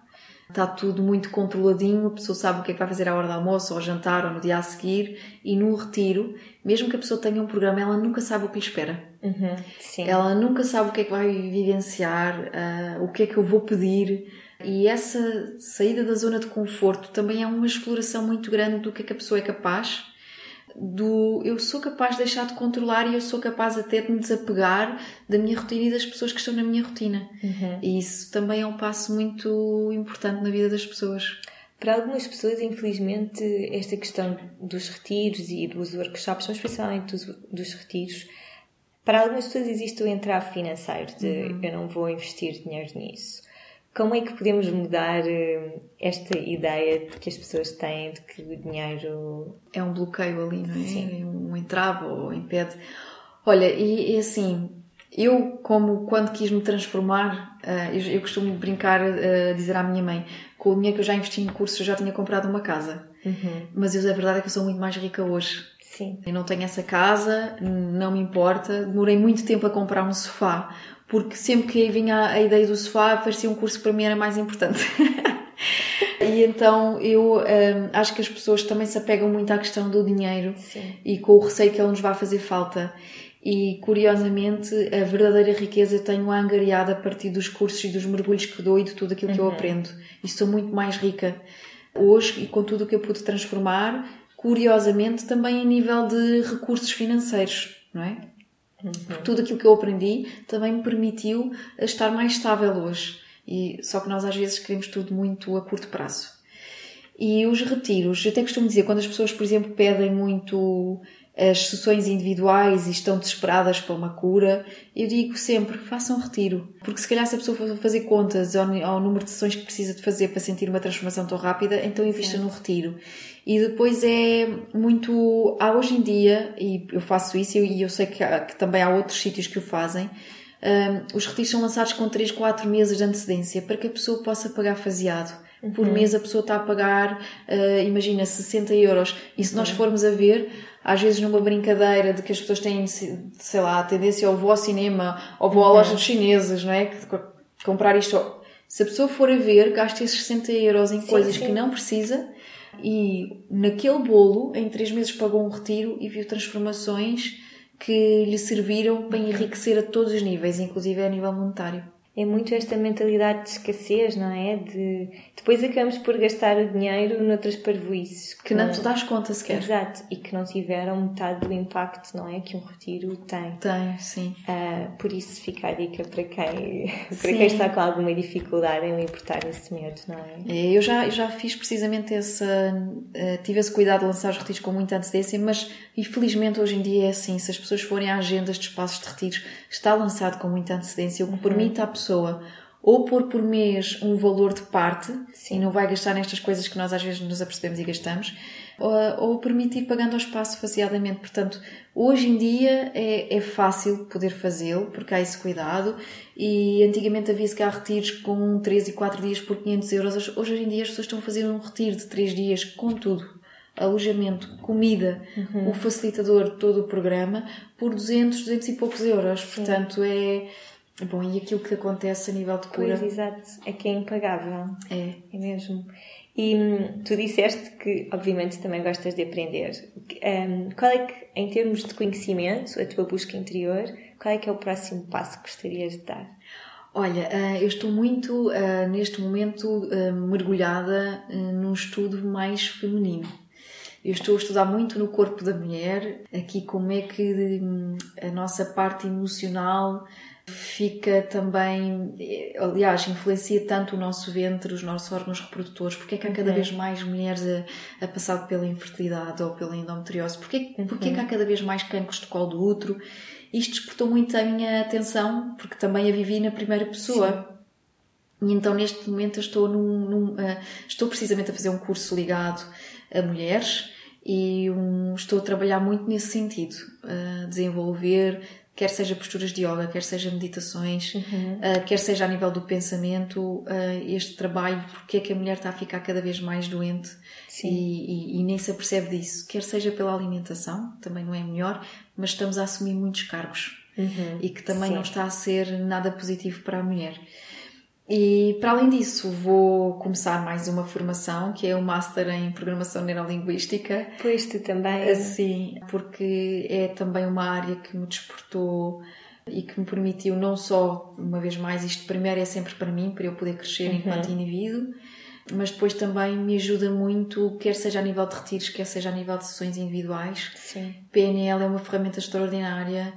está tudo muito controladinho, a pessoa sabe o que é que vai fazer à hora do almoço, ou ao jantar, ou no dia a seguir, e no retiro, mesmo que a pessoa tenha um programa, ela nunca sabe o que lhe espera. Uhum. Ela nunca sabe o que é que vai vivenciar, ah, o que é que eu vou pedir. E essa saída da zona de conforto também é uma exploração muito grande do que é que a pessoa é capaz, do eu sou capaz de deixar de controlar e eu sou capaz até de me desapegar da minha rotina e das pessoas que estão na minha rotina. Uhum. E isso também é um passo muito importante na vida das pessoas. Para algumas pessoas, infelizmente, esta questão dos retiros e dos workshops, mas principalmente dos, dos retiros, para algumas pessoas existe o entrave financeiro de uhum. eu não vou investir dinheiro nisso. Como é que podemos mudar eh, esta ideia de que as pessoas têm de que o dinheiro é um bloqueio ali, não é? Sim. Um entrave ou impede. Olha, e, e assim, eu, como quando quis me transformar, uh, eu, eu, costumo brincar, uh, dizer à minha mãe, com o dinheiro que eu já investi em cursos, eu já tinha comprado uma casa. Uhum. Mas eu, a verdade é que eu sou muito mais rica hoje. Sim. Eu não tenho essa casa, não me importa. Demorei muito tempo a comprar um sofá, porque sempre que vinha a ideia do sofá, parecia um curso que para mim era mais importante. e então eu um, acho que as pessoas também se apegam muito à questão do dinheiro Sim. e com o receio que ele nos vai fazer falta. E curiosamente, a verdadeira riqueza tenho angariada a partir dos cursos e dos mergulhos que dou e de tudo aquilo que eu Uhum. aprendo. E sou muito mais rica hoje e com tudo o que eu pude transformar, curiosamente também a nível de recursos financeiros, não é? Porque tudo aquilo que eu aprendi também me permitiu estar mais estável hoje. E, só que nós às vezes queremos tudo muito a curto prazo. E os retiros, eu até costumo dizer, quando as pessoas, por exemplo, pedem muito as sessões individuais e estão desesperadas para uma cura, eu digo sempre, façam um retiro. Porque se calhar se a pessoa for fazer contas ao, ao número de sessões que precisa de fazer para sentir uma transformação tão rápida, então invista Sim. no retiro. E depois é muito... Há hoje em dia, e eu faço isso, e eu sei que, há- que também há outros sítios que o fazem, hum, os retiros são lançados com 3, 4 meses de antecedência para que a pessoa possa pagar faseado. Por mês a pessoa está a pagar, uh, imagina, 60 euros. E se nós formos a ver, às vezes numa brincadeira de que as pessoas têm, sei lá, a tendência ou vou ao cinema ou vou à loja dos chineses, não é? Que, comprar isto. Se a pessoa for a ver, gasta esses 60 euros em Sim, coisas sim. que não precisa e naquele bolo, em 3 meses pagou um retiro e viu transformações que lhe serviram para enriquecer a todos os níveis, inclusive a nível monetário. É muito esta mentalidade de escassez, não é? De depois acabamos por gastar o dinheiro noutras parvoices Que não te dás conta sequer. Exato, e que não tiveram metade do impacto, não é? Que um retiro tem. Tem, sim. Ah, por isso fica a dica para quem, para quem está com alguma dificuldade em libertar esse medo, não é? É, Eu já, eu já fiz precisamente essa. eh, tive esse cuidado de lançar os retiros com muita antecedência, mas infelizmente hoje em dia é assim. Se as pessoas forem a agendas de espaços de retiros, está lançado com muita antecedência, o que permite à pessoa ou pôr por mês um valor de parte, e não vai gastar nestas coisas que nós às vezes nos apercebemos e gastamos, ou, ou permite ir pagando ao espaço faseadamente. Portanto, hoje em dia é, é fácil poder fazê-lo, porque há esse cuidado, e antigamente havia-se cá retiros com 3 e 4 dias por 500 euros. Hoje em dia as pessoas estão a fazer um retiro de 3 dias com tudo. Alojamento, comida, o facilitador, todo o programa, por 200, 200 e poucos euros. Portanto, é... Bom, e aquilo que acontece a nível de cura... Pois, exato. É que é impagável. É. É mesmo. E hum, tu disseste que, obviamente, também gostas de aprender. Hum, qual é que, em termos de conhecimento, a tua busca interior, qual é que é o próximo passo que gostarias de dar? Olha, ah, eu estou muito, ah, neste momento, ah, mergulhada num estudo mais feminino. Eu estou a estudar muito no corpo da mulher, aqui como é que hum, a nossa parte emocional fica também, aliás, influencia tanto o nosso ventre, os nossos órgãos reprodutores, porque é que há cada Uhum. vez mais mulheres a, a passar pela infertilidade ou pela endometriose, porque, porque é que há cada vez mais cancros de colo do útero, isto despertou muito a minha atenção, porque também a vivi na primeira pessoa. E então neste momento eu estou num, num, ah, estou precisamente a fazer um curso ligado a mulheres e um- estou a trabalhar muito nesse sentido, a desenvolver quer seja posturas de yoga, quer seja meditações, ah, quer seja a nível do pensamento, ah, este trabalho, porque é que a mulher está a ficar cada vez mais doente e, e- e nem se apercebe disso, quer seja pela alimentação, também não é melhor, mas estamos a assumir muitos cargos e que também Sim. não está a ser nada positivo para a mulher. E para além disso, vou começar mais uma formação que é o Master em Programação Neurolinguística. Pois tu também. Assim, porque é também uma área que me despertou e que me permitiu não só, uma vez mais, isto primeiro é sempre para mim, para eu poder crescer enquanto indivíduo, mas depois também me ajuda muito, quer seja a nível de retiros, quer seja a nível de sessões individuais. Sim. PNL é uma ferramenta extraordinária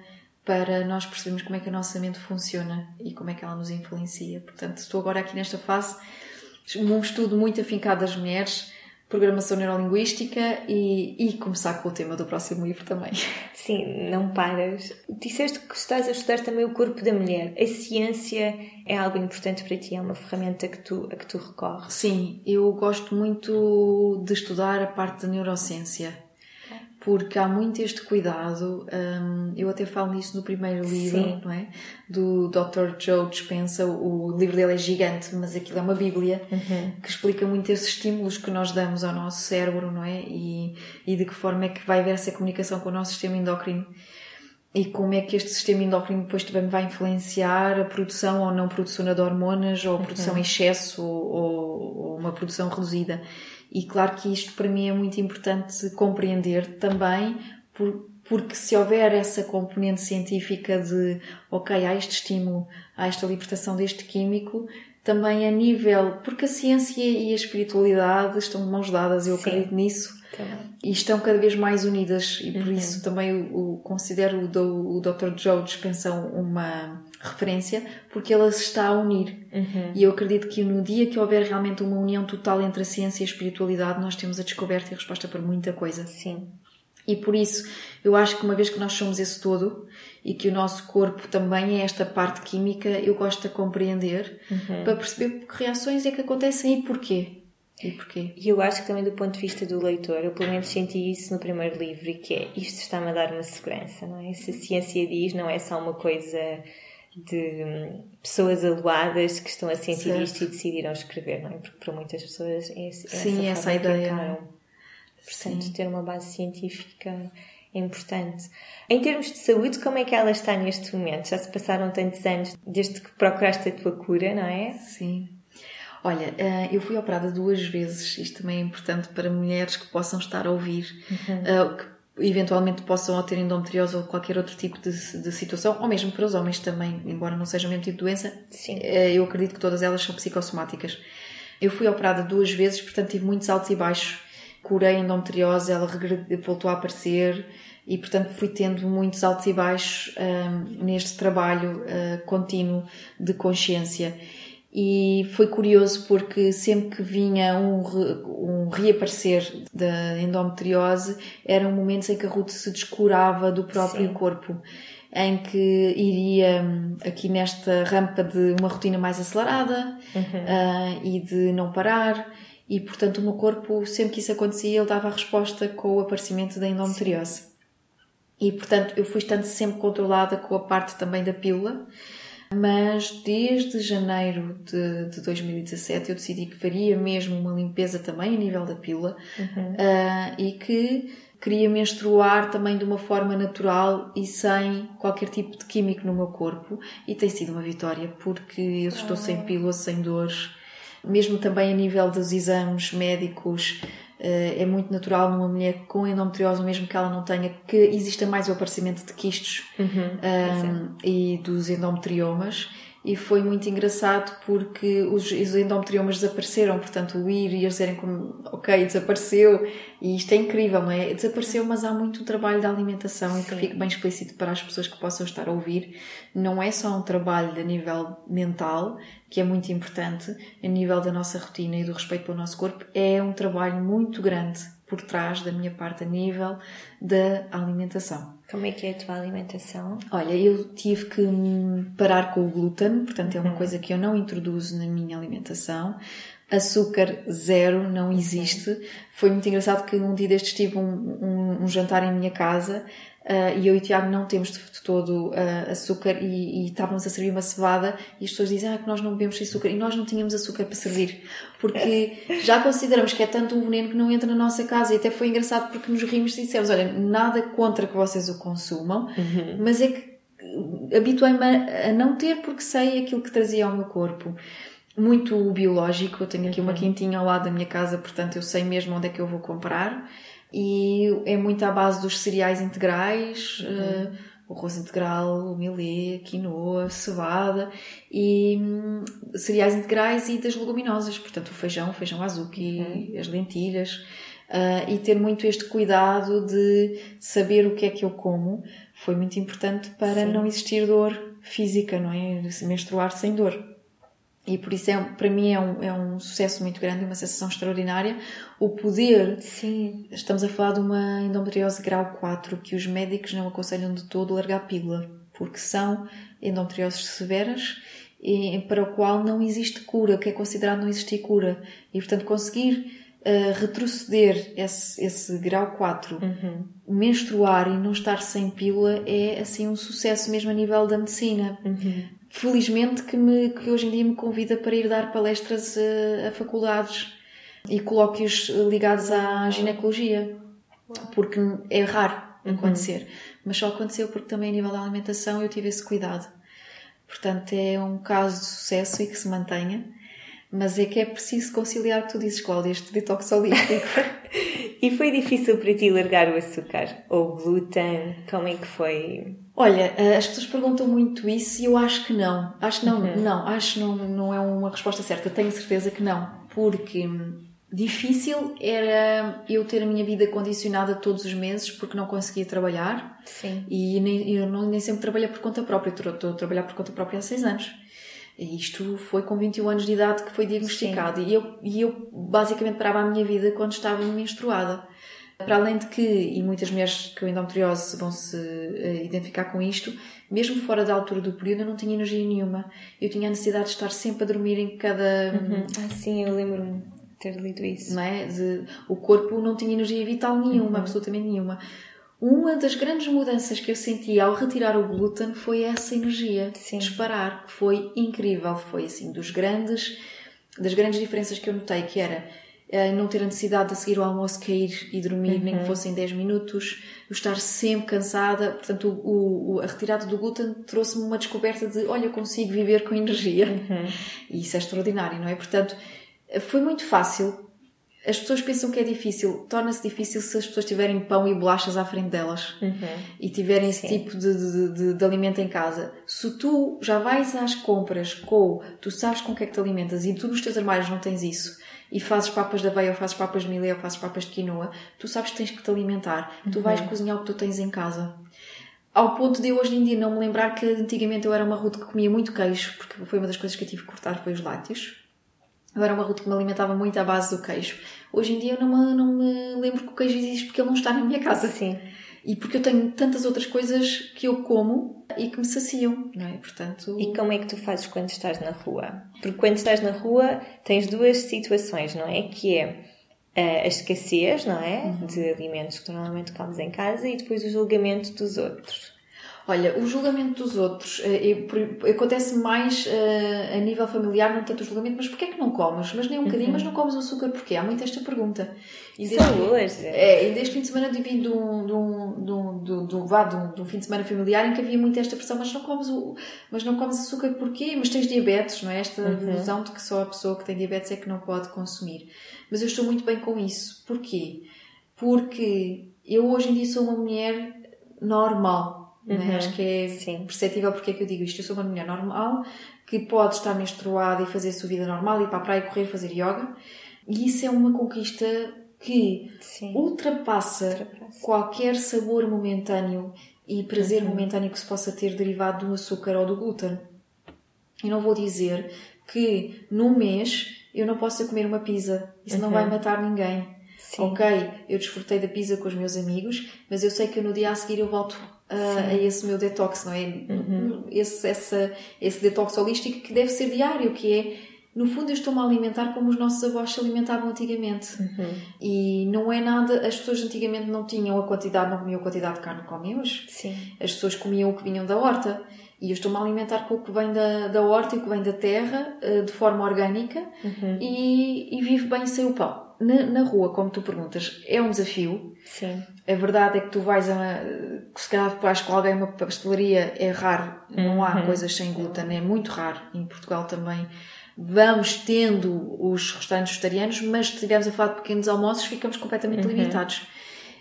para nós percebermos como é que a nossa mente funciona e como é que ela nos influencia. Portanto, estou agora aqui nesta fase, um estudo muito afincado das mulheres, programação neurolinguística e, e começar com o tema do próximo livro também. Sim, não paras. Disseste que estás a estudar também o corpo da mulher. A ciência é algo importante para ti, é uma ferramenta que tu, a que tu recorres. Sim, eu gosto muito de estudar a parte da neurociência porque há muito este cuidado. Um, eu até falo nisso no primeiro livro, Sim. não é? Do Dr. Joe Dispenza. O livro dele é gigante, mas aquilo é uma bíblia uhum. que explica muito esses estímulos que nós damos ao nosso cérebro, não é? E, e de que forma é que vai haver essa comunicação com o nosso sistema endócrino e como é que este sistema endócrino depois também vai influenciar a produção ou não produção de hormonas ou a produção uhum. em excesso ou, ou uma produção reduzida. E claro que isto para mim é muito importante compreender também, por, porque se houver essa componente científica de, ok, há este estímulo, há esta libertação deste químico, também a nível, porque a ciência e a espiritualidade estão de mãos dadas, eu Sim. acredito nisso, também. e estão cada vez mais unidas, e por uhum. isso também o, o considero o, o Dr. Joe Dispensão uma referência, porque ela se está a unir. Uhum. E eu acredito que no dia que houver realmente uma união total entre a ciência e a espiritualidade, nós temos a descoberta e a resposta para muita coisa. Sim. E por isso, eu acho que uma vez que nós somos esse todo e que o nosso corpo também é esta parte química, eu gosto de compreender uhum. para perceber que reações é que acontecem e porquê. E porquê? E eu acho que também do ponto de vista do leitor, eu pelo menos senti isso no primeiro livro, e que é isto está-me a dar uma segurança, não é? Se a ciência diz, não é só uma coisa de pessoas aluadas que estão a sentir certo. isto e decidiram escrever, não é? Porque para muitas pessoas é, é Sim, essa, essa ideia. Não. Portanto, Sim. ter uma base científica é importante. Em termos de saúde, como é que ela está neste momento? Já se passaram tantos anos desde que procuraste a tua cura, não é? Sim. Olha, eh, eu fui operada duas vezes, isto também é importante para mulheres que possam estar a ouvir, uhum. Eh, que eventualmente possam ter endometriose ou qualquer outro tipo de, de, situação, ou mesmo para os homens também, embora não seja o mesmo tipo de doença, Sim. Eh, eu acredito que todas elas são psicossomáticas. Eu fui operada duas vezes, portanto tive muitos altos e baixos. Curei a endometriose, ela voltou a aparecer e, portanto, fui tendo muitos altos e baixos ehm, neste trabalho uh, contínuo de consciência e foi curioso porque sempre que vinha um, um reaparecer da endometriose eram momentos em que a Ruth se descurava do próprio Sim. corpo em que iria aqui nesta rampa de uma rotina mais acelerada uhum. uh, e de não parar e portanto o meu corpo sempre que isso acontecia ele dava a resposta com o aparecimento da endometriose Sim. e portanto eu fui estando sempre controlada com a parte também da pílula mas desde janeiro de, de 2017 eu decidi que faria mesmo uma limpeza também a nível da pílula uhum. uh, e que queria menstruar também de uma forma natural e sem qualquer tipo de químico no meu corpo e tem sido uma vitória porque eu estou sem ah. pílula, sem dores, mesmo também a nível dos exames médicos é muito natural numa mulher com endometriose, mesmo que ela não tenha, que exista mais o aparecimento de quistos uhum, um, e dos endometriomas e foi muito engraçado porque os, os endometriomas desapareceram, portanto o ir e eles dizerem como, ok, desapareceu, e isto é incrível, não é? Desapareceu, mas há muito trabalho da alimentação Sim. e que fique bem explícito para as pessoas que possam estar a ouvir. Não é só um trabalho a nível mental, que é muito importante, a nível da nossa rotina e do respeito pelo nosso corpo, é um trabalho muito grande por trás da minha parte a nível da alimentação. Como é que é a tua alimentação? Olha, eu tive que parar com o glúten, portanto é uma uhum. coisa que eu não introduzo na minha alimentação. Açúcar zero, não existe. Foi muito engraçado que um dia destes tive um, um, um jantar em minha casa Uh, e eu e o Tiago não temos de, de todo uh, açúcar e, e, estávamos a servir uma cevada e as pessoas dizem ah, que nós não bebemos açúcar e nós não tínhamos açúcar para servir porque já consideramos que é tanto um veneno que não entra na nossa casa e até foi engraçado porque nos rimos e dissemos olha, nada contra que vocês o consumam uhum. mas é que habituei-me a, a não ter porque sei aquilo que trazia ao meu corpo muito biológico, eu tenho aqui uhum. uma quintinha ao lado da minha casa portanto eu sei mesmo onde é que eu vou comprar e é muito à base dos cereais integrais, uhum. uh, o arroz integral, o milê, quinoa, cevada e hum, cereais integrais e das leguminosas, portanto o feijão, o feijão azuki, uhum. as lentilhas. Uh, e ter muito este cuidado de saber o que é que eu como foi muito importante para Sim. não existir dor física, não é? Menstruar sem dor. E por isso, é, para mim, é um, é um sucesso muito grande, uma sensação extraordinária. O poder. Sim. Estamos a falar de uma endometriose grau 4 que os médicos não aconselham de todo largar a pílula, porque são endometrioses severas e para o qual não existe cura, que é considerado não existir cura. E, portanto, conseguir uh, retroceder esse, esse grau 4, uhum. menstruar e não estar sem pílula é, assim, um sucesso mesmo a nível da medicina. Uhum felizmente que, me, que hoje em dia me convida para ir dar palestras a, a faculdades e colóquios ligados à ginecologia, porque é raro uhum. acontecer, uhum. mas só aconteceu porque também a nível da alimentação eu tive esse cuidado. Portanto, é um caso de sucesso e que se mantenha, mas é que é preciso conciliar o que tu dizes, Cláudia, este detox holístico. e foi difícil para ti largar o açúcar ou o glúten? Como é que foi? Olha, eh, as pessoas perguntam muito isso e eu acho que não. Acho que não, uhum. não, acho que não, não é uma resposta certa. Tenho certeza que não. Porque difícil era eu ter a minha vida condicionada todos os meses porque não conseguia trabalhar. Sim. E nem, eu não, nem sempre trabalhei por conta própria. Estou a trabalhar por conta própria há seis anos. Isto foi com 21 anos de idade que foi diagnosticado. E eu, e eu basicamente parava a minha vida quando estava menstruada. Para além de que, e muitas mulheres com endometriose vão se uh, identificar com isto, mesmo fora da altura do período eu não tinha energia nenhuma. Eu tinha a necessidade de estar sempre a dormir em cada. Uhum. Ah, sim, eu lembro-me ter lido isso. Não é? De, o corpo não tinha energia vital nenhuma, uhum. absolutamente nenhuma. Uma das grandes mudanças que eu senti ao retirar o glúten foi essa energia Sim. disparar, que foi incrível. Foi assim, dos grandes, das grandes diferenças que eu notei, que era uh, não ter a necessidade de seguir o almoço cair e dormir, uhum. nem que uhum. fossem 10 minutos, eu estar sempre cansada. Portanto, o, o, a retirada do glúten trouxe-me uma descoberta de, olha, consigo viver com energia. Uhum. E isso é extraordinário, não é? Portanto, foi muito fácil as pessoas pensam que é difícil, torna-se difícil se as pessoas tiverem pão e bolachas à frente delas uhum. e tiverem esse tipo de, de, de, de, alimento em casa. Se tu já vais às compras com, tu sabes com o que é que te alimentas e tu nos teus armários não tens isso e fazes papas de aveia ou fazes papas de milho ou fazes papas de quinoa, tu sabes que tens que te alimentar. Uhum. Tu vais cozinhar o que tu tens em casa. Ao ponto de eu hoje em dia não me lembrar que antigamente eu era uma ruta que comia muito queijo, porque foi uma das coisas que eu tive que cortar, foi os lácteos eu era uma ruta que me alimentava muito à base do queijo. Hoje em dia eu não me, não me lembro que o queijo existe porque ele não está na minha casa. Sim. E porque eu tenho tantas outras coisas que eu como e que me saciam, não é? Portanto... E como é que tu fazes quando estás na rua? Porque quando estás na rua tens duas situações, não é? Que é a escassez, não é? Uhum. De alimentos que normalmente comes em casa e depois o julgamento dos outros. Olha, o julgamento dos outros eh, acontece mais uh, a nível familiar, não tanto o julgamento, mas porquê é que não comes? Mas nem um bocadinho, uhum. mas não comes o açúcar porquê? Há muito esta pergunta. E desde, hoje. É, e desde fim de semana eu vim de um, de um, de um, de um, de um, de um, de um fim de semana familiar em que havia muito esta pressão, mas não comes, o, mas não comes açúcar porquê? Mas tens diabetes, não é? Esta uhum. ilusão de que só a pessoa que tem diabetes é que não pode consumir. Mas eu estou muito bem com isso. Porquê? Porque eu hoje em dia sou uma mulher normal? Uhum. Acho que é Sim. perceptível porque é que eu digo isto. Eu sou uma mulher normal que pode estar menstruada e fazer a sua vida normal, ir para a praia, correr, fazer yoga. E isso é uma conquista que ultrapassa, ultrapassa, qualquer sabor momentâneo e prazer uhum. momentâneo que se possa ter derivado do açúcar ou do glúten. Eu não vou dizer que num mês eu não possa comer uma pizza. Isso uhum. não vai uhum. matar ninguém. Sim. Ok, eu desfrutei da pizza com os meus amigos, mas eu sei que no dia a seguir eu volto a, a esse meu detox, não é? Uhum. Esse, essa, esse detox holístico que deve ser diário, que é no fundo eu estou-me a alimentar como os nossos avós se alimentavam antigamente. Uhum. E não é nada, as pessoas antigamente não tinham a quantidade, não comiam a quantidade de carne que comem hoje. Sim. As pessoas comiam o que vinham da horta. E eu estou-me a alimentar com o que vem da, da horta e o que vem da terra, eh, de forma orgânica, uhum. e, e vivo bem sem o pão na, na, rua, como tu perguntas, é um desafio. Sim. A verdade é que tu vais a. Se calhar vais com alguém uma pastelaria, é raro, não há uhum. coisas sem glúten, é muito raro. Em Portugal também vamos tendo os restaurantes vegetarianos, mas se estivermos a falar de pequenos almoços, ficamos completamente uhum. limitados.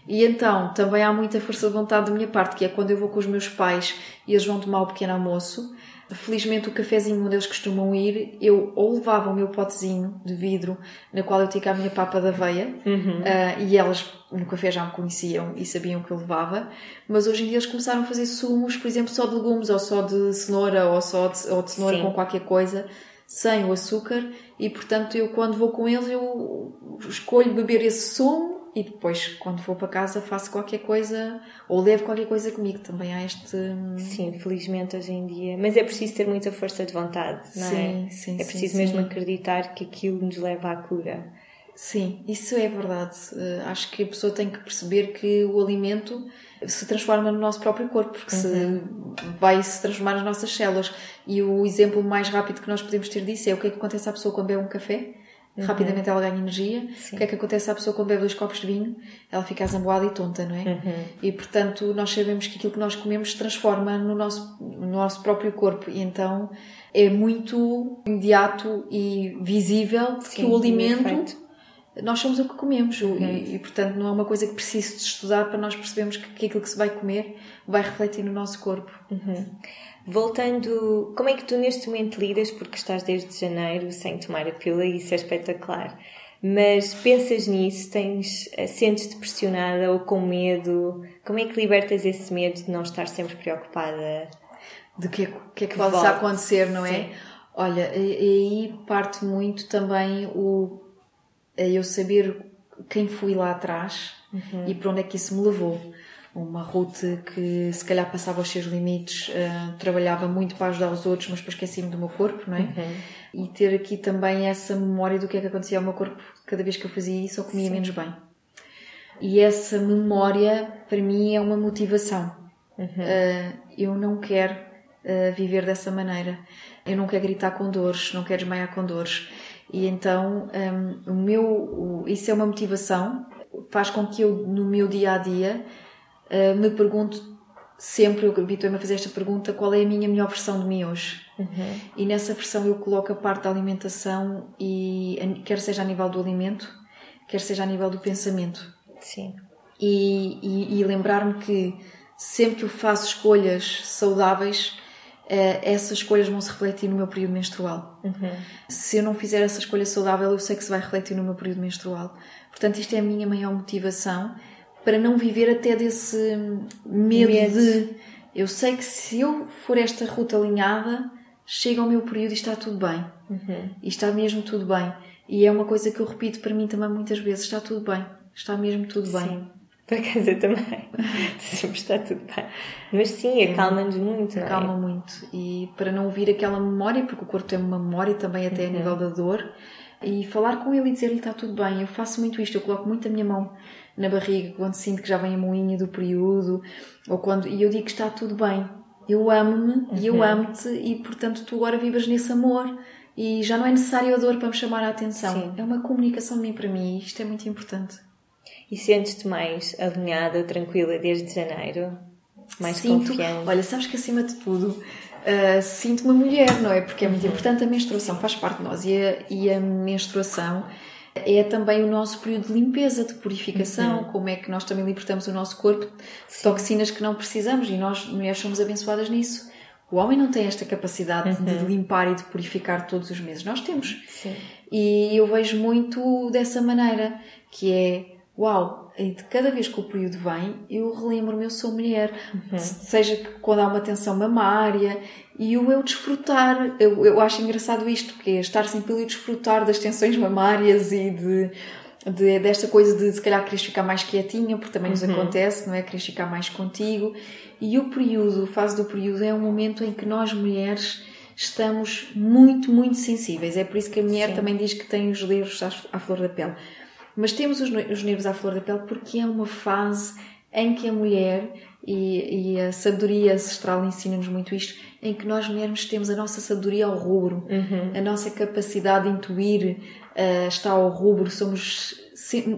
E então, também há muita força de vontade da minha parte, que é quando eu vou com os meus pais e eles vão tomar o pequeno almoço, Felizmente o cafezinho onde eles costumam ir, eu ou levava o meu potezinho de vidro na qual eu tinha a minha papa da aveia uhum. uh, e elas no café já me conheciam e sabiam que eu levava, mas hoje em dia eles começaram a fazer sumos, por exemplo, só de legumes ou só de cenoura ou só de, ou de cenoura Sim. com qualquer coisa sem o açúcar e portanto eu quando vou com eles eu escolho beber esse sumo e depois, quando for para casa, faço qualquer coisa ou levo qualquer coisa comigo. Também há este. Sim, felizmente hoje em dia. Mas é preciso ter muita força de vontade, não sim, é? Sim, É preciso sim, mesmo sim. acreditar que aquilo nos leva à cura. Sim, isso é verdade. Uh, acho que a pessoa tem que perceber que o alimento se transforma no nosso próprio corpo, porque uhum. se vai se transformar nas nossas células. E o exemplo mais rápido que nós podemos ter disso é o que é que acontece à pessoa quando bebe um café Uhum. Rapidamente ela ganha energia. Sim. O que é que acontece à pessoa quando bebe dois copos de vinho? Ela fica azamboada e tonta, não é? Uhum. E portanto, nós sabemos que aquilo que nós comemos se transforma no nosso, no nosso próprio corpo. E então é muito imediato e visível Sim, que o alimento. Nós somos o que comemos uhum. e, e, portanto, não é uma coisa que precise de estudar para nós percebermos que, que aquilo que se vai comer vai refletir no nosso corpo. Voltando, como é que tu neste momento lidas? Porque estás desde janeiro sem tomar a pílula e isso é espetacular. Mas pensas nisso, tens, eh, sentes-te pressionada ou com medo? Como é que libertas esse medo de não estar sempre preocupada? De que, que é que pode acontecer, não é? Sim. Olha, aí parte muito também o eu saber quem fui lá atrás uhum. e para onde é que isso me levou uma Ruth que se calhar passava os seus limites, uh, trabalhava muito para ajudar os outros, mas depois esqueci-me do meu corpo, não é? Uhum. E ter aqui também essa memória do que é que acontecia ao meu corpo cada vez que eu fazia isso ou comia Sim. menos bem. E essa memória, para mim, é uma motivação. Uhum. Uh, eu não quero uh, viver dessa maneira. Eu não quero gritar com dores, não quero desmaiar com dores. E então, um, o meu, o, isso é uma motivação, faz com que eu, no meu dia a dia, uh, me pergunto sempre, eu habituei-me a fazer esta pergunta, qual é a minha melhor versão de mim hoje? Uhum. E nessa versão eu coloco a parte da alimentação, e quer seja a nível do alimento, quer seja a nível do pensamento. Sim. E, e, e lembrar-me que sempre que eu faço escolhas saudáveis, uh, essas escolhas vão se refletir no meu período menstrual. Uhum. Se eu não fizer essa escolha saudável, eu sei que se vai refletir no meu período menstrual. Portanto, isto é a minha maior motivação para não viver até desse medo, medo, de eu sei que se eu for esta ruta alinhada, chega ao meu período e está tudo bem. Uhum. E está mesmo tudo bem. E é uma coisa que eu repito para mim também muitas vezes: está tudo bem, está mesmo tudo sim. bem. Para casa também. Sempre está tudo bem. Mas sim, acalma-nos muito. É? Acalma muito. E para não ouvir aquela memória, porque o corpo tem uma memória também até uhum. a nível da dor, e falar com ele e dizer-lhe está tudo bem. Eu faço muito isto, eu coloco muito a minha mão na barriga quando sinto que já vem a moinha do período, ou quando, e eu digo que está tudo bem. Eu amo-me uhum. e eu uhum. amo-te e portanto tu agora vivas nesse amor e já não é necessário a dor para me chamar a atenção. Sim. É uma comunicação de mim para mim isto é muito importante. E sentes-te mais alinhada, tranquila desde janeiro? Mais Sinto, confiante? Olha, sabes que acima de tudo uh, sinto uma mulher, não é? Porque é muito uhum. importante a menstruação, faz parte de nós e a, e a menstruação é também o nosso período de limpeza, de purificação, uhum. como é que nós também libertamos o nosso corpo de Sim. toxinas que não precisamos e nós, mulheres, somos abençoadas nisso. O homem não tem esta capacidade uhum. de limpar e de purificar todos os meses. Nós temos. Sim. E eu vejo muito dessa maneira, que é, uau, de cada vez que o período vem, eu relembro-me, eu sou mulher. Uhum. Seja quando há uma tensão mamária, e o eu desfrutar. Eu, eu acho engraçado isto, que é estar sempre ali a desfrutar das tensões mamárias e de, de, desta coisa de se calhar queres ficar mais quietinha, porque também nos uhum. acontece, não é? Queres ficar mais contigo. E o período, a fase do período, é um momento em que nós mulheres estamos muito, muito sensíveis. É por isso que a mulher Sim. também diz que tem os nervos à flor da pele. Mas temos os, os nervos à flor da pele porque é uma fase em que a mulher e, e a sabedoria ancestral ensina-nos muito isto, em que nós mulheres temos a nossa sabedoria ao rubro, uhum. a nossa capacidade de intuir uh, está ao rubro, somos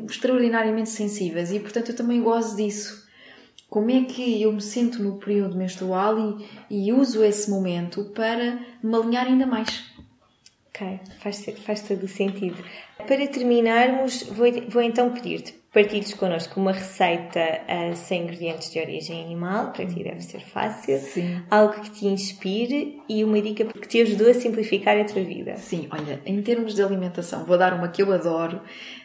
extraordinariamente sensíveis e, portanto, eu também gosto disso. Como é que eu me sinto no período menstrual e, e uso esse momento para me alinhar ainda mais? Ok, faz, faz todo o sentido. Para terminarmos, vou, vou então pedir-te partilhes connosco uma receita uh, sem ingredientes de origem animal, para ti deve ser fácil. Sim. Algo que te inspire e uma dica que te ajudou a simplificar a tua vida. Sim, olha, em termos de alimentação, vou dar uma que eu adoro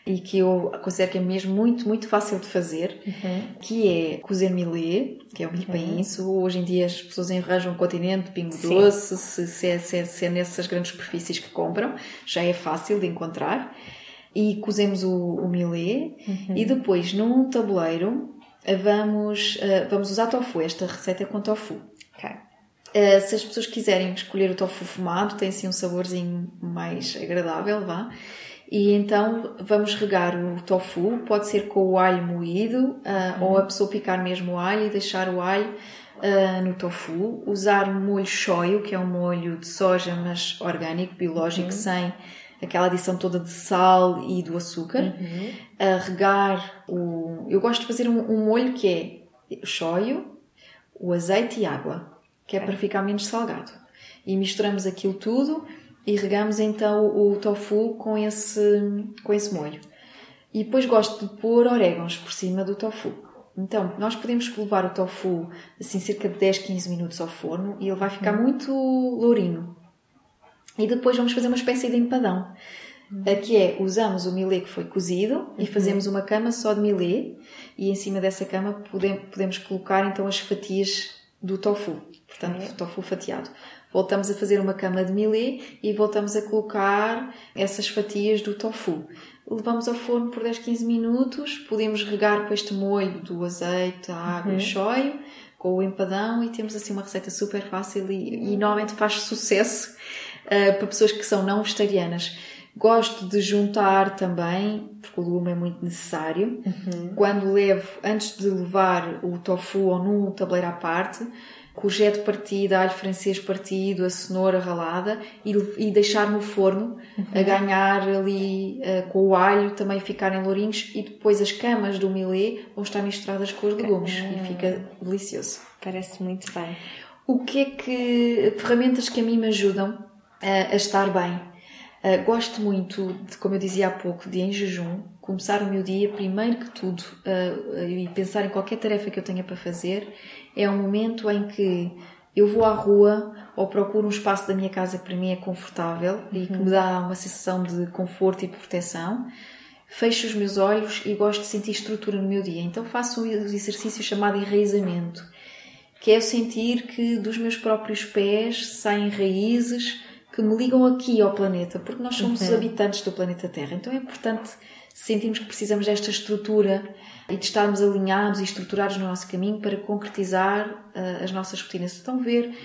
e que eu considero que é mesmo muito, muito fácil de fazer, uhum. que é cozer milê, que é o milho uhum. Hoje em dia as pessoas enrajam o continente, pingo Sim. doce, se, se, é, se, é, se é nessas grandes superfícies que compram, já é fácil de encontrar e cozemos o, o milê uhum. e depois num tabuleiro vamos, uh, vamos usar tofu, esta receita é com tofu. Okay. Uh, se as pessoas quiserem escolher o tofu fumado, tem assim um saborzinho mais agradável, vá. E então vamos regar o tofu, pode ser com o alho moído, uh, uhum. ou a pessoa picar mesmo o alho e deixar o alho uh, no tofu. Usar molho shoyu, que é um molho de soja, mas orgânico, biológico, uhum. sem aquela adição toda de sal e do açúcar, uhum. a regar o. Eu gosto de fazer um, um molho que é o shoyu, o azeite e água, que é para ficar menos salgado. E misturamos aquilo tudo e regamos então o tofu com esse, com esse molho. E depois gosto de pôr orégãos por cima do tofu. Então, nós podemos levar o tofu assim cerca de 10, 15 minutos ao forno e ele vai ficar uhum. muito lourinho. E depois vamos fazer uma espécie de empadão. Aqui é, usamos o milê que foi cozido e uhum. fazemos uma cama só de milê e em cima dessa cama podemos, podemos colocar então as fatias do tofu, portanto okay. tofu fatiado. Voltamos a fazer uma cama de milê e voltamos a colocar essas fatias do tofu. Levamos ao forno por 10, 15 minutos, podemos regar com este molho do azeite, a água uhum. e o shoyu, com o empadão e temos assim uma receita super fácil e, e normalmente faz sucesso uh, para pessoas que são não vegetarianas. Gosto de juntar também, porque o legume é muito necessário. Uhum. Quando levo, antes de levar o tofu ou num tabuleiro à parte, courgette partida, alho francês partido, a cenoura ralada e, e deixar no forno uhum. a ganhar ali uh, com o alho também ficarem lourinhos e depois as camas do milê vão estar misturadas com os legumes uhum. e fica delicioso. Parece muito bem. O que é que ferramentas que a mim me ajudam a, estar bem. Uh, gosto muito, de, como eu dizia há pouco, de em jejum, começar o meu dia, primeiro que tudo, uh, e pensar em qualquer tarefa que eu tenha para fazer, é um momento em que eu vou à rua ou procuro um espaço da minha casa que para mim é confortável uhum. e que me dá uma sensação de conforto e proteção. Fecho os meus olhos e gosto de sentir estrutura no meu dia. Então faço um exercício chamado enraizamento, que é sentir que dos meus próprios pés saem raízes que me ligam aqui ao planeta, porque nós somos uhum. os habitantes do planeta Terra. Então é importante sentirmos que precisamos desta estrutura e de estarmos alinhados e estruturados no nosso caminho para concretizar uh, as nossas rotinas. Estão a ver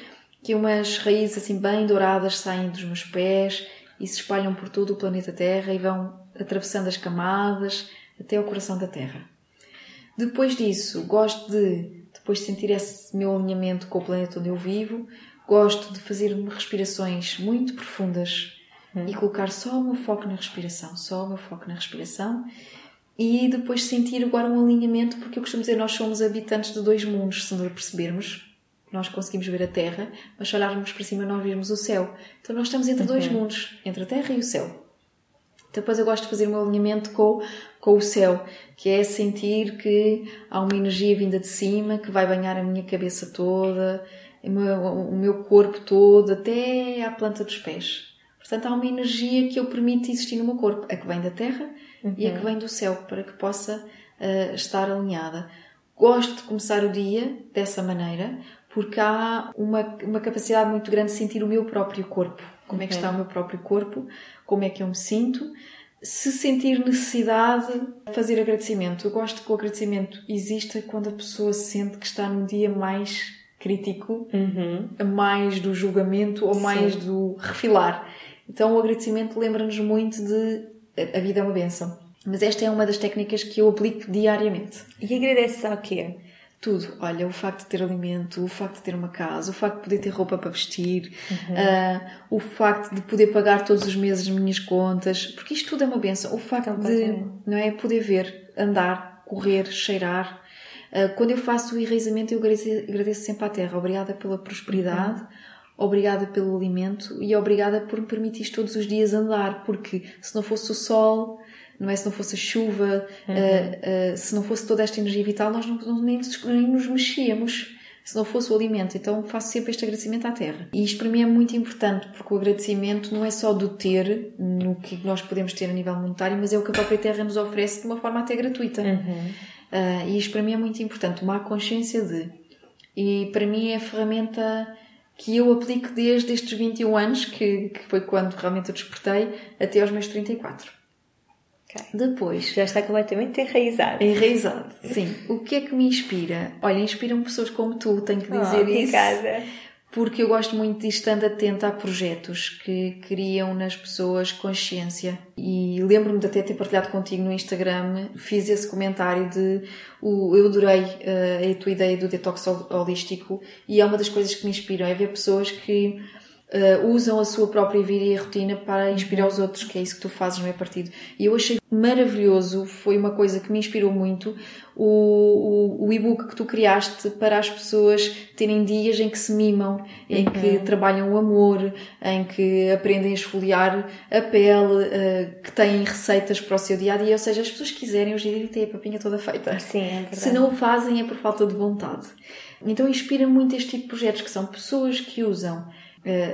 que umas raízes assim bem douradas saem dos meus pés e se espalham por todo o planeta Terra e vão atravessando as camadas até ao coração da Terra. Depois disso, gosto de depois de sentir esse meu alinhamento com o planeta onde eu vivo, Gosto de fazer respirações muito profundas hum. e colocar só o meu foco na respiração, só o meu foco na respiração e depois sentir agora um alinhamento, porque eu costumo dizer nós somos habitantes de dois mundos, se não percebermos. Nós conseguimos ver a Terra, mas se olharmos para cima não vemos o céu. Então nós estamos entre uhum. dois mundos, entre a Terra e o céu. Então, depois eu gosto de fazer um alinhamento com, com o céu, que é sentir que há uma energia vinda de cima que vai banhar a minha cabeça toda, o meu, corpo todo, até à planta dos pés. Portanto, há uma energia que eu permito existir no meu corpo, a que vem da terra uhum. e a que uhum. vem do céu, para que possa uh, estar alinhada. Gosto de começar o dia dessa maneira, porque há uma, uma capacidade muito grande de sentir o meu próprio corpo. Como uhum. é que está o meu próprio corpo, como é que eu me sinto. Se sentir necessidade, fazer agradecimento. Eu gosto que o agradecimento exista quando a pessoa sente que está num dia mais crítico, uhum. mais do julgamento ou Sim. mais do refilar. Então o agradecimento lembra-nos muito de a vida é uma benção. Mas esta é uma das técnicas que eu aplico diariamente. E agradeces ao quê? Tudo. Olha, o facto de ter alimento, o facto de ter uma casa, o facto de poder ter roupa para vestir, uhum. uh, o facto de poder pagar todos os meses as minhas contas, porque isto tudo é uma benção. O facto de não é, poder ver, andar, correr, cheirar, quando eu faço o enraizamento, eu agradeço, sempre à terra. Obrigada pela prosperidade, obrigada pelo alimento e obrigada por me permitir todos os dias andar, porque se não fosse o sol, não é? Se não fosse a chuva, uhum. uh, uh, se não fosse toda esta energia vital, nós não, não nem, nem nos mexíamos se não fosse o alimento. Então faço sempre este agradecimento à terra. E isto para mim é muito importante, porque o agradecimento não é só do ter, no que nós podemos ter a nível monetário, mas é o que a própria terra nos oferece de uma forma até gratuita. Uhum. Uh, e isto para mim é muito importante, tomar consciência de. E para mim é a ferramenta que eu aplico desde estes 21 anos, que, que foi quando realmente eu despertei, até aos meus 34. Okay. Depois. Já está completamente enraizado. Enraizado, sim. O que é que me inspira? Olha, inspiram pessoas como tu, tenho que dizer oh, isso. Porque eu gosto muito de estar atenta a projetos que criam nas pessoas consciência. E lembro-me de até ter partilhado contigo no Instagram, fiz esse comentário de eu adorei uh, a tua ideia do detox holístico e é uma das coisas que me inspiram, é ver pessoas que uh, usam a sua própria vida e a rotina para inspirar os outros, que é isso que tu fazes no meu partido. E eu achei maravilhoso, foi uma coisa que me inspirou muito, o, o, o e-book que tu criaste para as pessoas terem dias em que se mimam, em uhum. que trabalham o amor, em que aprendem a esfoliar a pele, uh, que têm receitas para o seu dia a dia, ou seja, as pessoas quiserem hoje em dia têm a papinha toda feita. Sim, é verdade. Se não o fazem é por falta de vontade. Então inspira muito este tipo de projetos que são pessoas que usam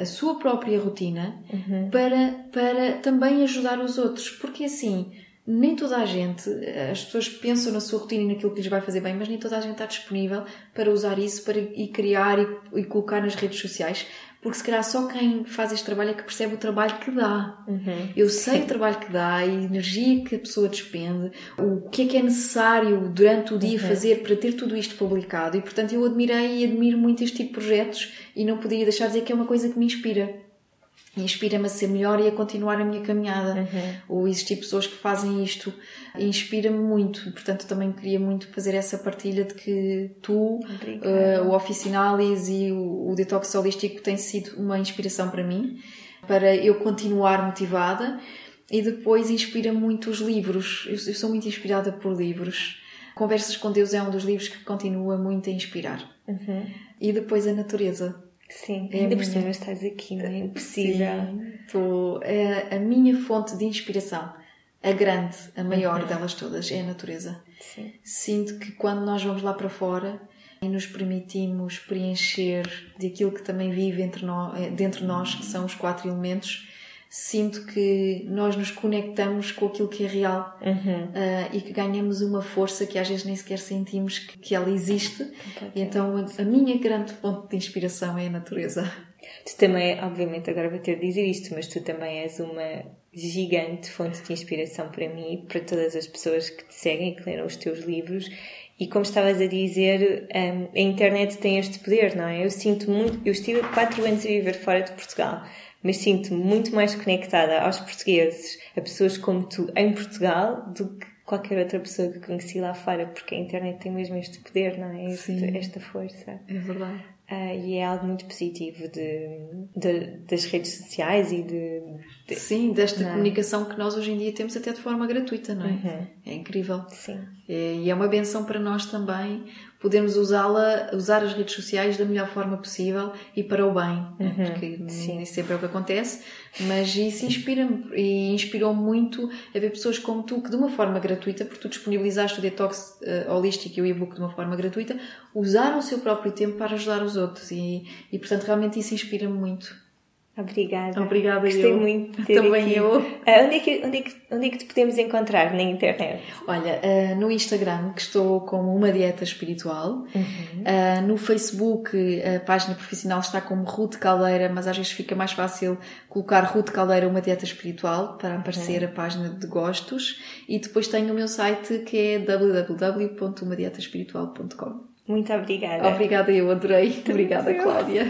a sua própria rotina uhum. para, para também ajudar os outros. Porque assim, nem toda a gente, as pessoas pensam na sua rotina e naquilo que lhes vai fazer bem, mas nem toda a gente está disponível para usar isso para, e criar e, e colocar nas redes sociais porque se calhar só quem faz este trabalho é que percebe o trabalho que dá. Uhum. Eu sei o trabalho que dá, a energia que a pessoa despende, o que é que é necessário durante o dia uhum. fazer para ter tudo isto publicado e portanto eu admirei e admiro muito este tipo de projetos e não poderia deixar de dizer que é uma coisa que me inspira inspira-me a ser melhor e a continuar a minha caminhada. Uhum. Ou existir pessoas que fazem isto inspira-me muito. Portanto, também queria muito fazer essa partilha de que tu, uh, o Oficinalis e o, o Detox Holístico têm sido uma inspiração para mim, para eu continuar motivada. E depois inspira muito os livros. Eu, eu sou muito inspirada por livros. Conversas com Deus é um dos livros que continua muito a inspirar. Uhum. E depois a natureza Sim, é ainda por cima estás aqui, não é impossível. Sim, é a minha fonte de inspiração, a grande, a maior uhum. delas todas, é a natureza. Sim. Sinto que quando nós vamos lá para fora e nos permitimos preencher de aquilo que também vive entre nós, eh, dentro de nós, que são os quatro elementos, sinto que nós nos conectamos com aquilo que é real uhum. uh, e que ganhamos uma força que às vezes nem sequer sentimos que, que ela existe. E então a, a, minha grande fonte de inspiração é a natureza. Tu também, obviamente, agora vou ter de dizer isto, mas tu também és uma gigante fonte de inspiração para mim e para todas as pessoas que te seguem e que leram os teus livros. E como estavas a dizer, um, a internet tem este poder, não é? Eu sinto muito. Eu estive quatro anos a viver fora de Portugal mas sinto-me muito mais conectada aos portugueses, a pessoas como tu em Portugal, do que qualquer outra pessoa que conheci lá fora, porque a internet tem mesmo este poder, não é? Este, esta força. É verdade. Uh, e é algo muito positivo de, de, das redes sociais e de, de sim desta não. É? comunicação que nós hoje em dia temos até de forma gratuita não é uhum. é incrível sim é, e é uma benção para nós também podermos usá-la, usar as redes sociais da melhor forma possível e para o bem, uhum, porque sim. nem sempre é o que acontece, mas isso inspira-me e inspirou muito a ver pessoas como tu que de uma forma gratuita, porque tu disponibilizaste o detox uh, holístico e o e-book de uma forma gratuita, usaram o seu próprio tempo para ajudar os outros e, e portanto realmente isso inspira-me muito. Obrigada. Obrigada, Gostei eu. muito de ter Também aqui. eu. Uh, onde, é que, onde, é que, onde é que te podemos encontrar na internet? Olha, uh, no Instagram, que estou como Uma Dieta Espiritual. Uhum. Uh, no Facebook, a página profissional está como Ruth Caldeira, mas às vezes fica mais fácil colocar Ruth Caldeira Uma Dieta Espiritual para aparecer uhum. a página de gostos. E depois tenho o meu site que é www.umadietaespiritual.com. Muito obrigada. Obrigada, eu adorei. Obrigada, Cláudia.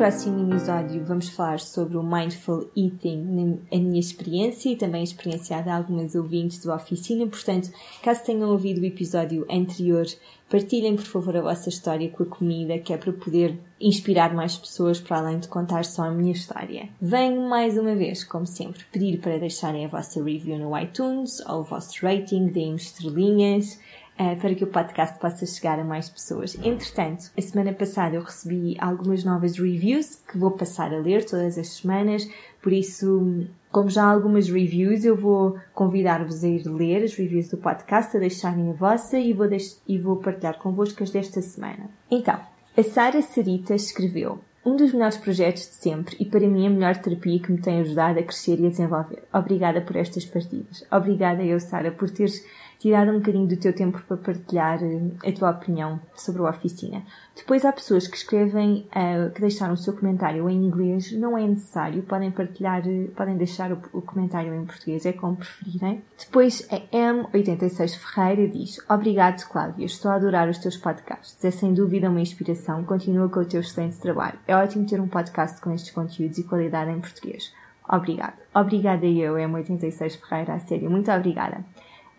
Próximo episódio vamos falar sobre o Mindful Eating, a minha experiência e também a experiência de algumas ouvintes da oficina. Portanto, caso tenham ouvido o episódio anterior, partilhem por favor a vossa história com a comida, que é para poder inspirar mais pessoas para além de contar só a minha história. Venho mais uma vez, como sempre, pedir para deixarem a vossa review no iTunes ou o vosso rating, deem estrelinhas uh, para que o podcast possa chegar a mais pessoas. Entretanto, a semana passada eu recebi algumas novas reviews que vou passar a ler todas as semanas, por isso, como já há algumas reviews, eu vou convidar-vos a ir ler as reviews do podcast, a deixarem a vossa e vou, e vou partilhar convosco as desta semana. Então, a Sara Sarita escreveu um dos melhores projetos de sempre e para mim a melhor terapia que me tem ajudado a crescer e a desenvolver. Obrigada por estas partidas. Obrigada eu, Sara, por teres tirado um bocadinho do teu tempo para partilhar eh, a tua opinião sobre a oficina. Depois há pessoas que escrevem, uh, que deixaram o seu comentário em inglês, não é necessário, podem partilhar, eh, podem deixar o comentário em português, é como preferirem. Depois a M86 Ferreira diz, Obrigado Cláudia, estou a adorar os teus podcasts, é sem dúvida uma inspiração, continua com o teu excelente trabalho. É ótimo ter um podcast com estes conteúdos e qualidade em português. Obrigado. Obrigada eu, M86 Ferreira, a sério, muito obrigada.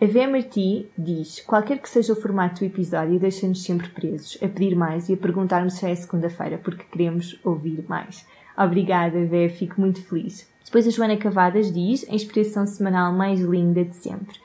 A VMRT diz: qualquer que seja o formato do episódio, deixa-nos sempre presos, a pedir mais e a perguntar-nos se é segunda-feira, porque queremos ouvir mais. Obrigada, Vé, fico muito feliz. Depois a Joana Cavadas diz: a inspiração semanal mais linda de sempre.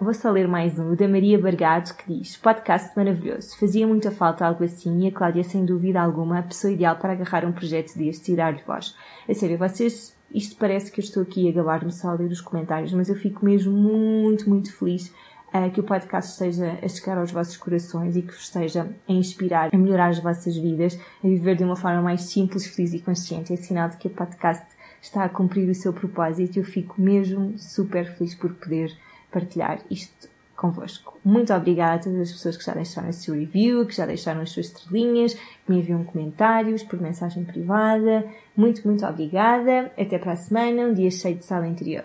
Vou só ler mais um, o da Maria Bargado, que diz: Podcast maravilhoso. Fazia muita falta algo assim e a Cláudia, sem dúvida alguma, a pessoa ideal para agarrar um projeto destes e dar-lhe voz. A sério, vocês isto parece que eu estou aqui a gabar-me só a ler os comentários, mas eu fico mesmo muito, muito feliz uh, que o podcast esteja a chegar aos vossos corações e que vos esteja a inspirar, a melhorar as vossas vidas, a viver de uma forma mais simples, feliz e consciente. É sinal de que o podcast está a cumprir o seu propósito e eu fico mesmo super feliz por poder partilhar isto convosco. Muito obrigada a todas as pessoas que já deixaram a sua review, que já deixaram as suas estrelinhas, que me enviam comentários por mensagem privada. Muito, muito obrigada. Até para a semana, um dia cheio de sala interior.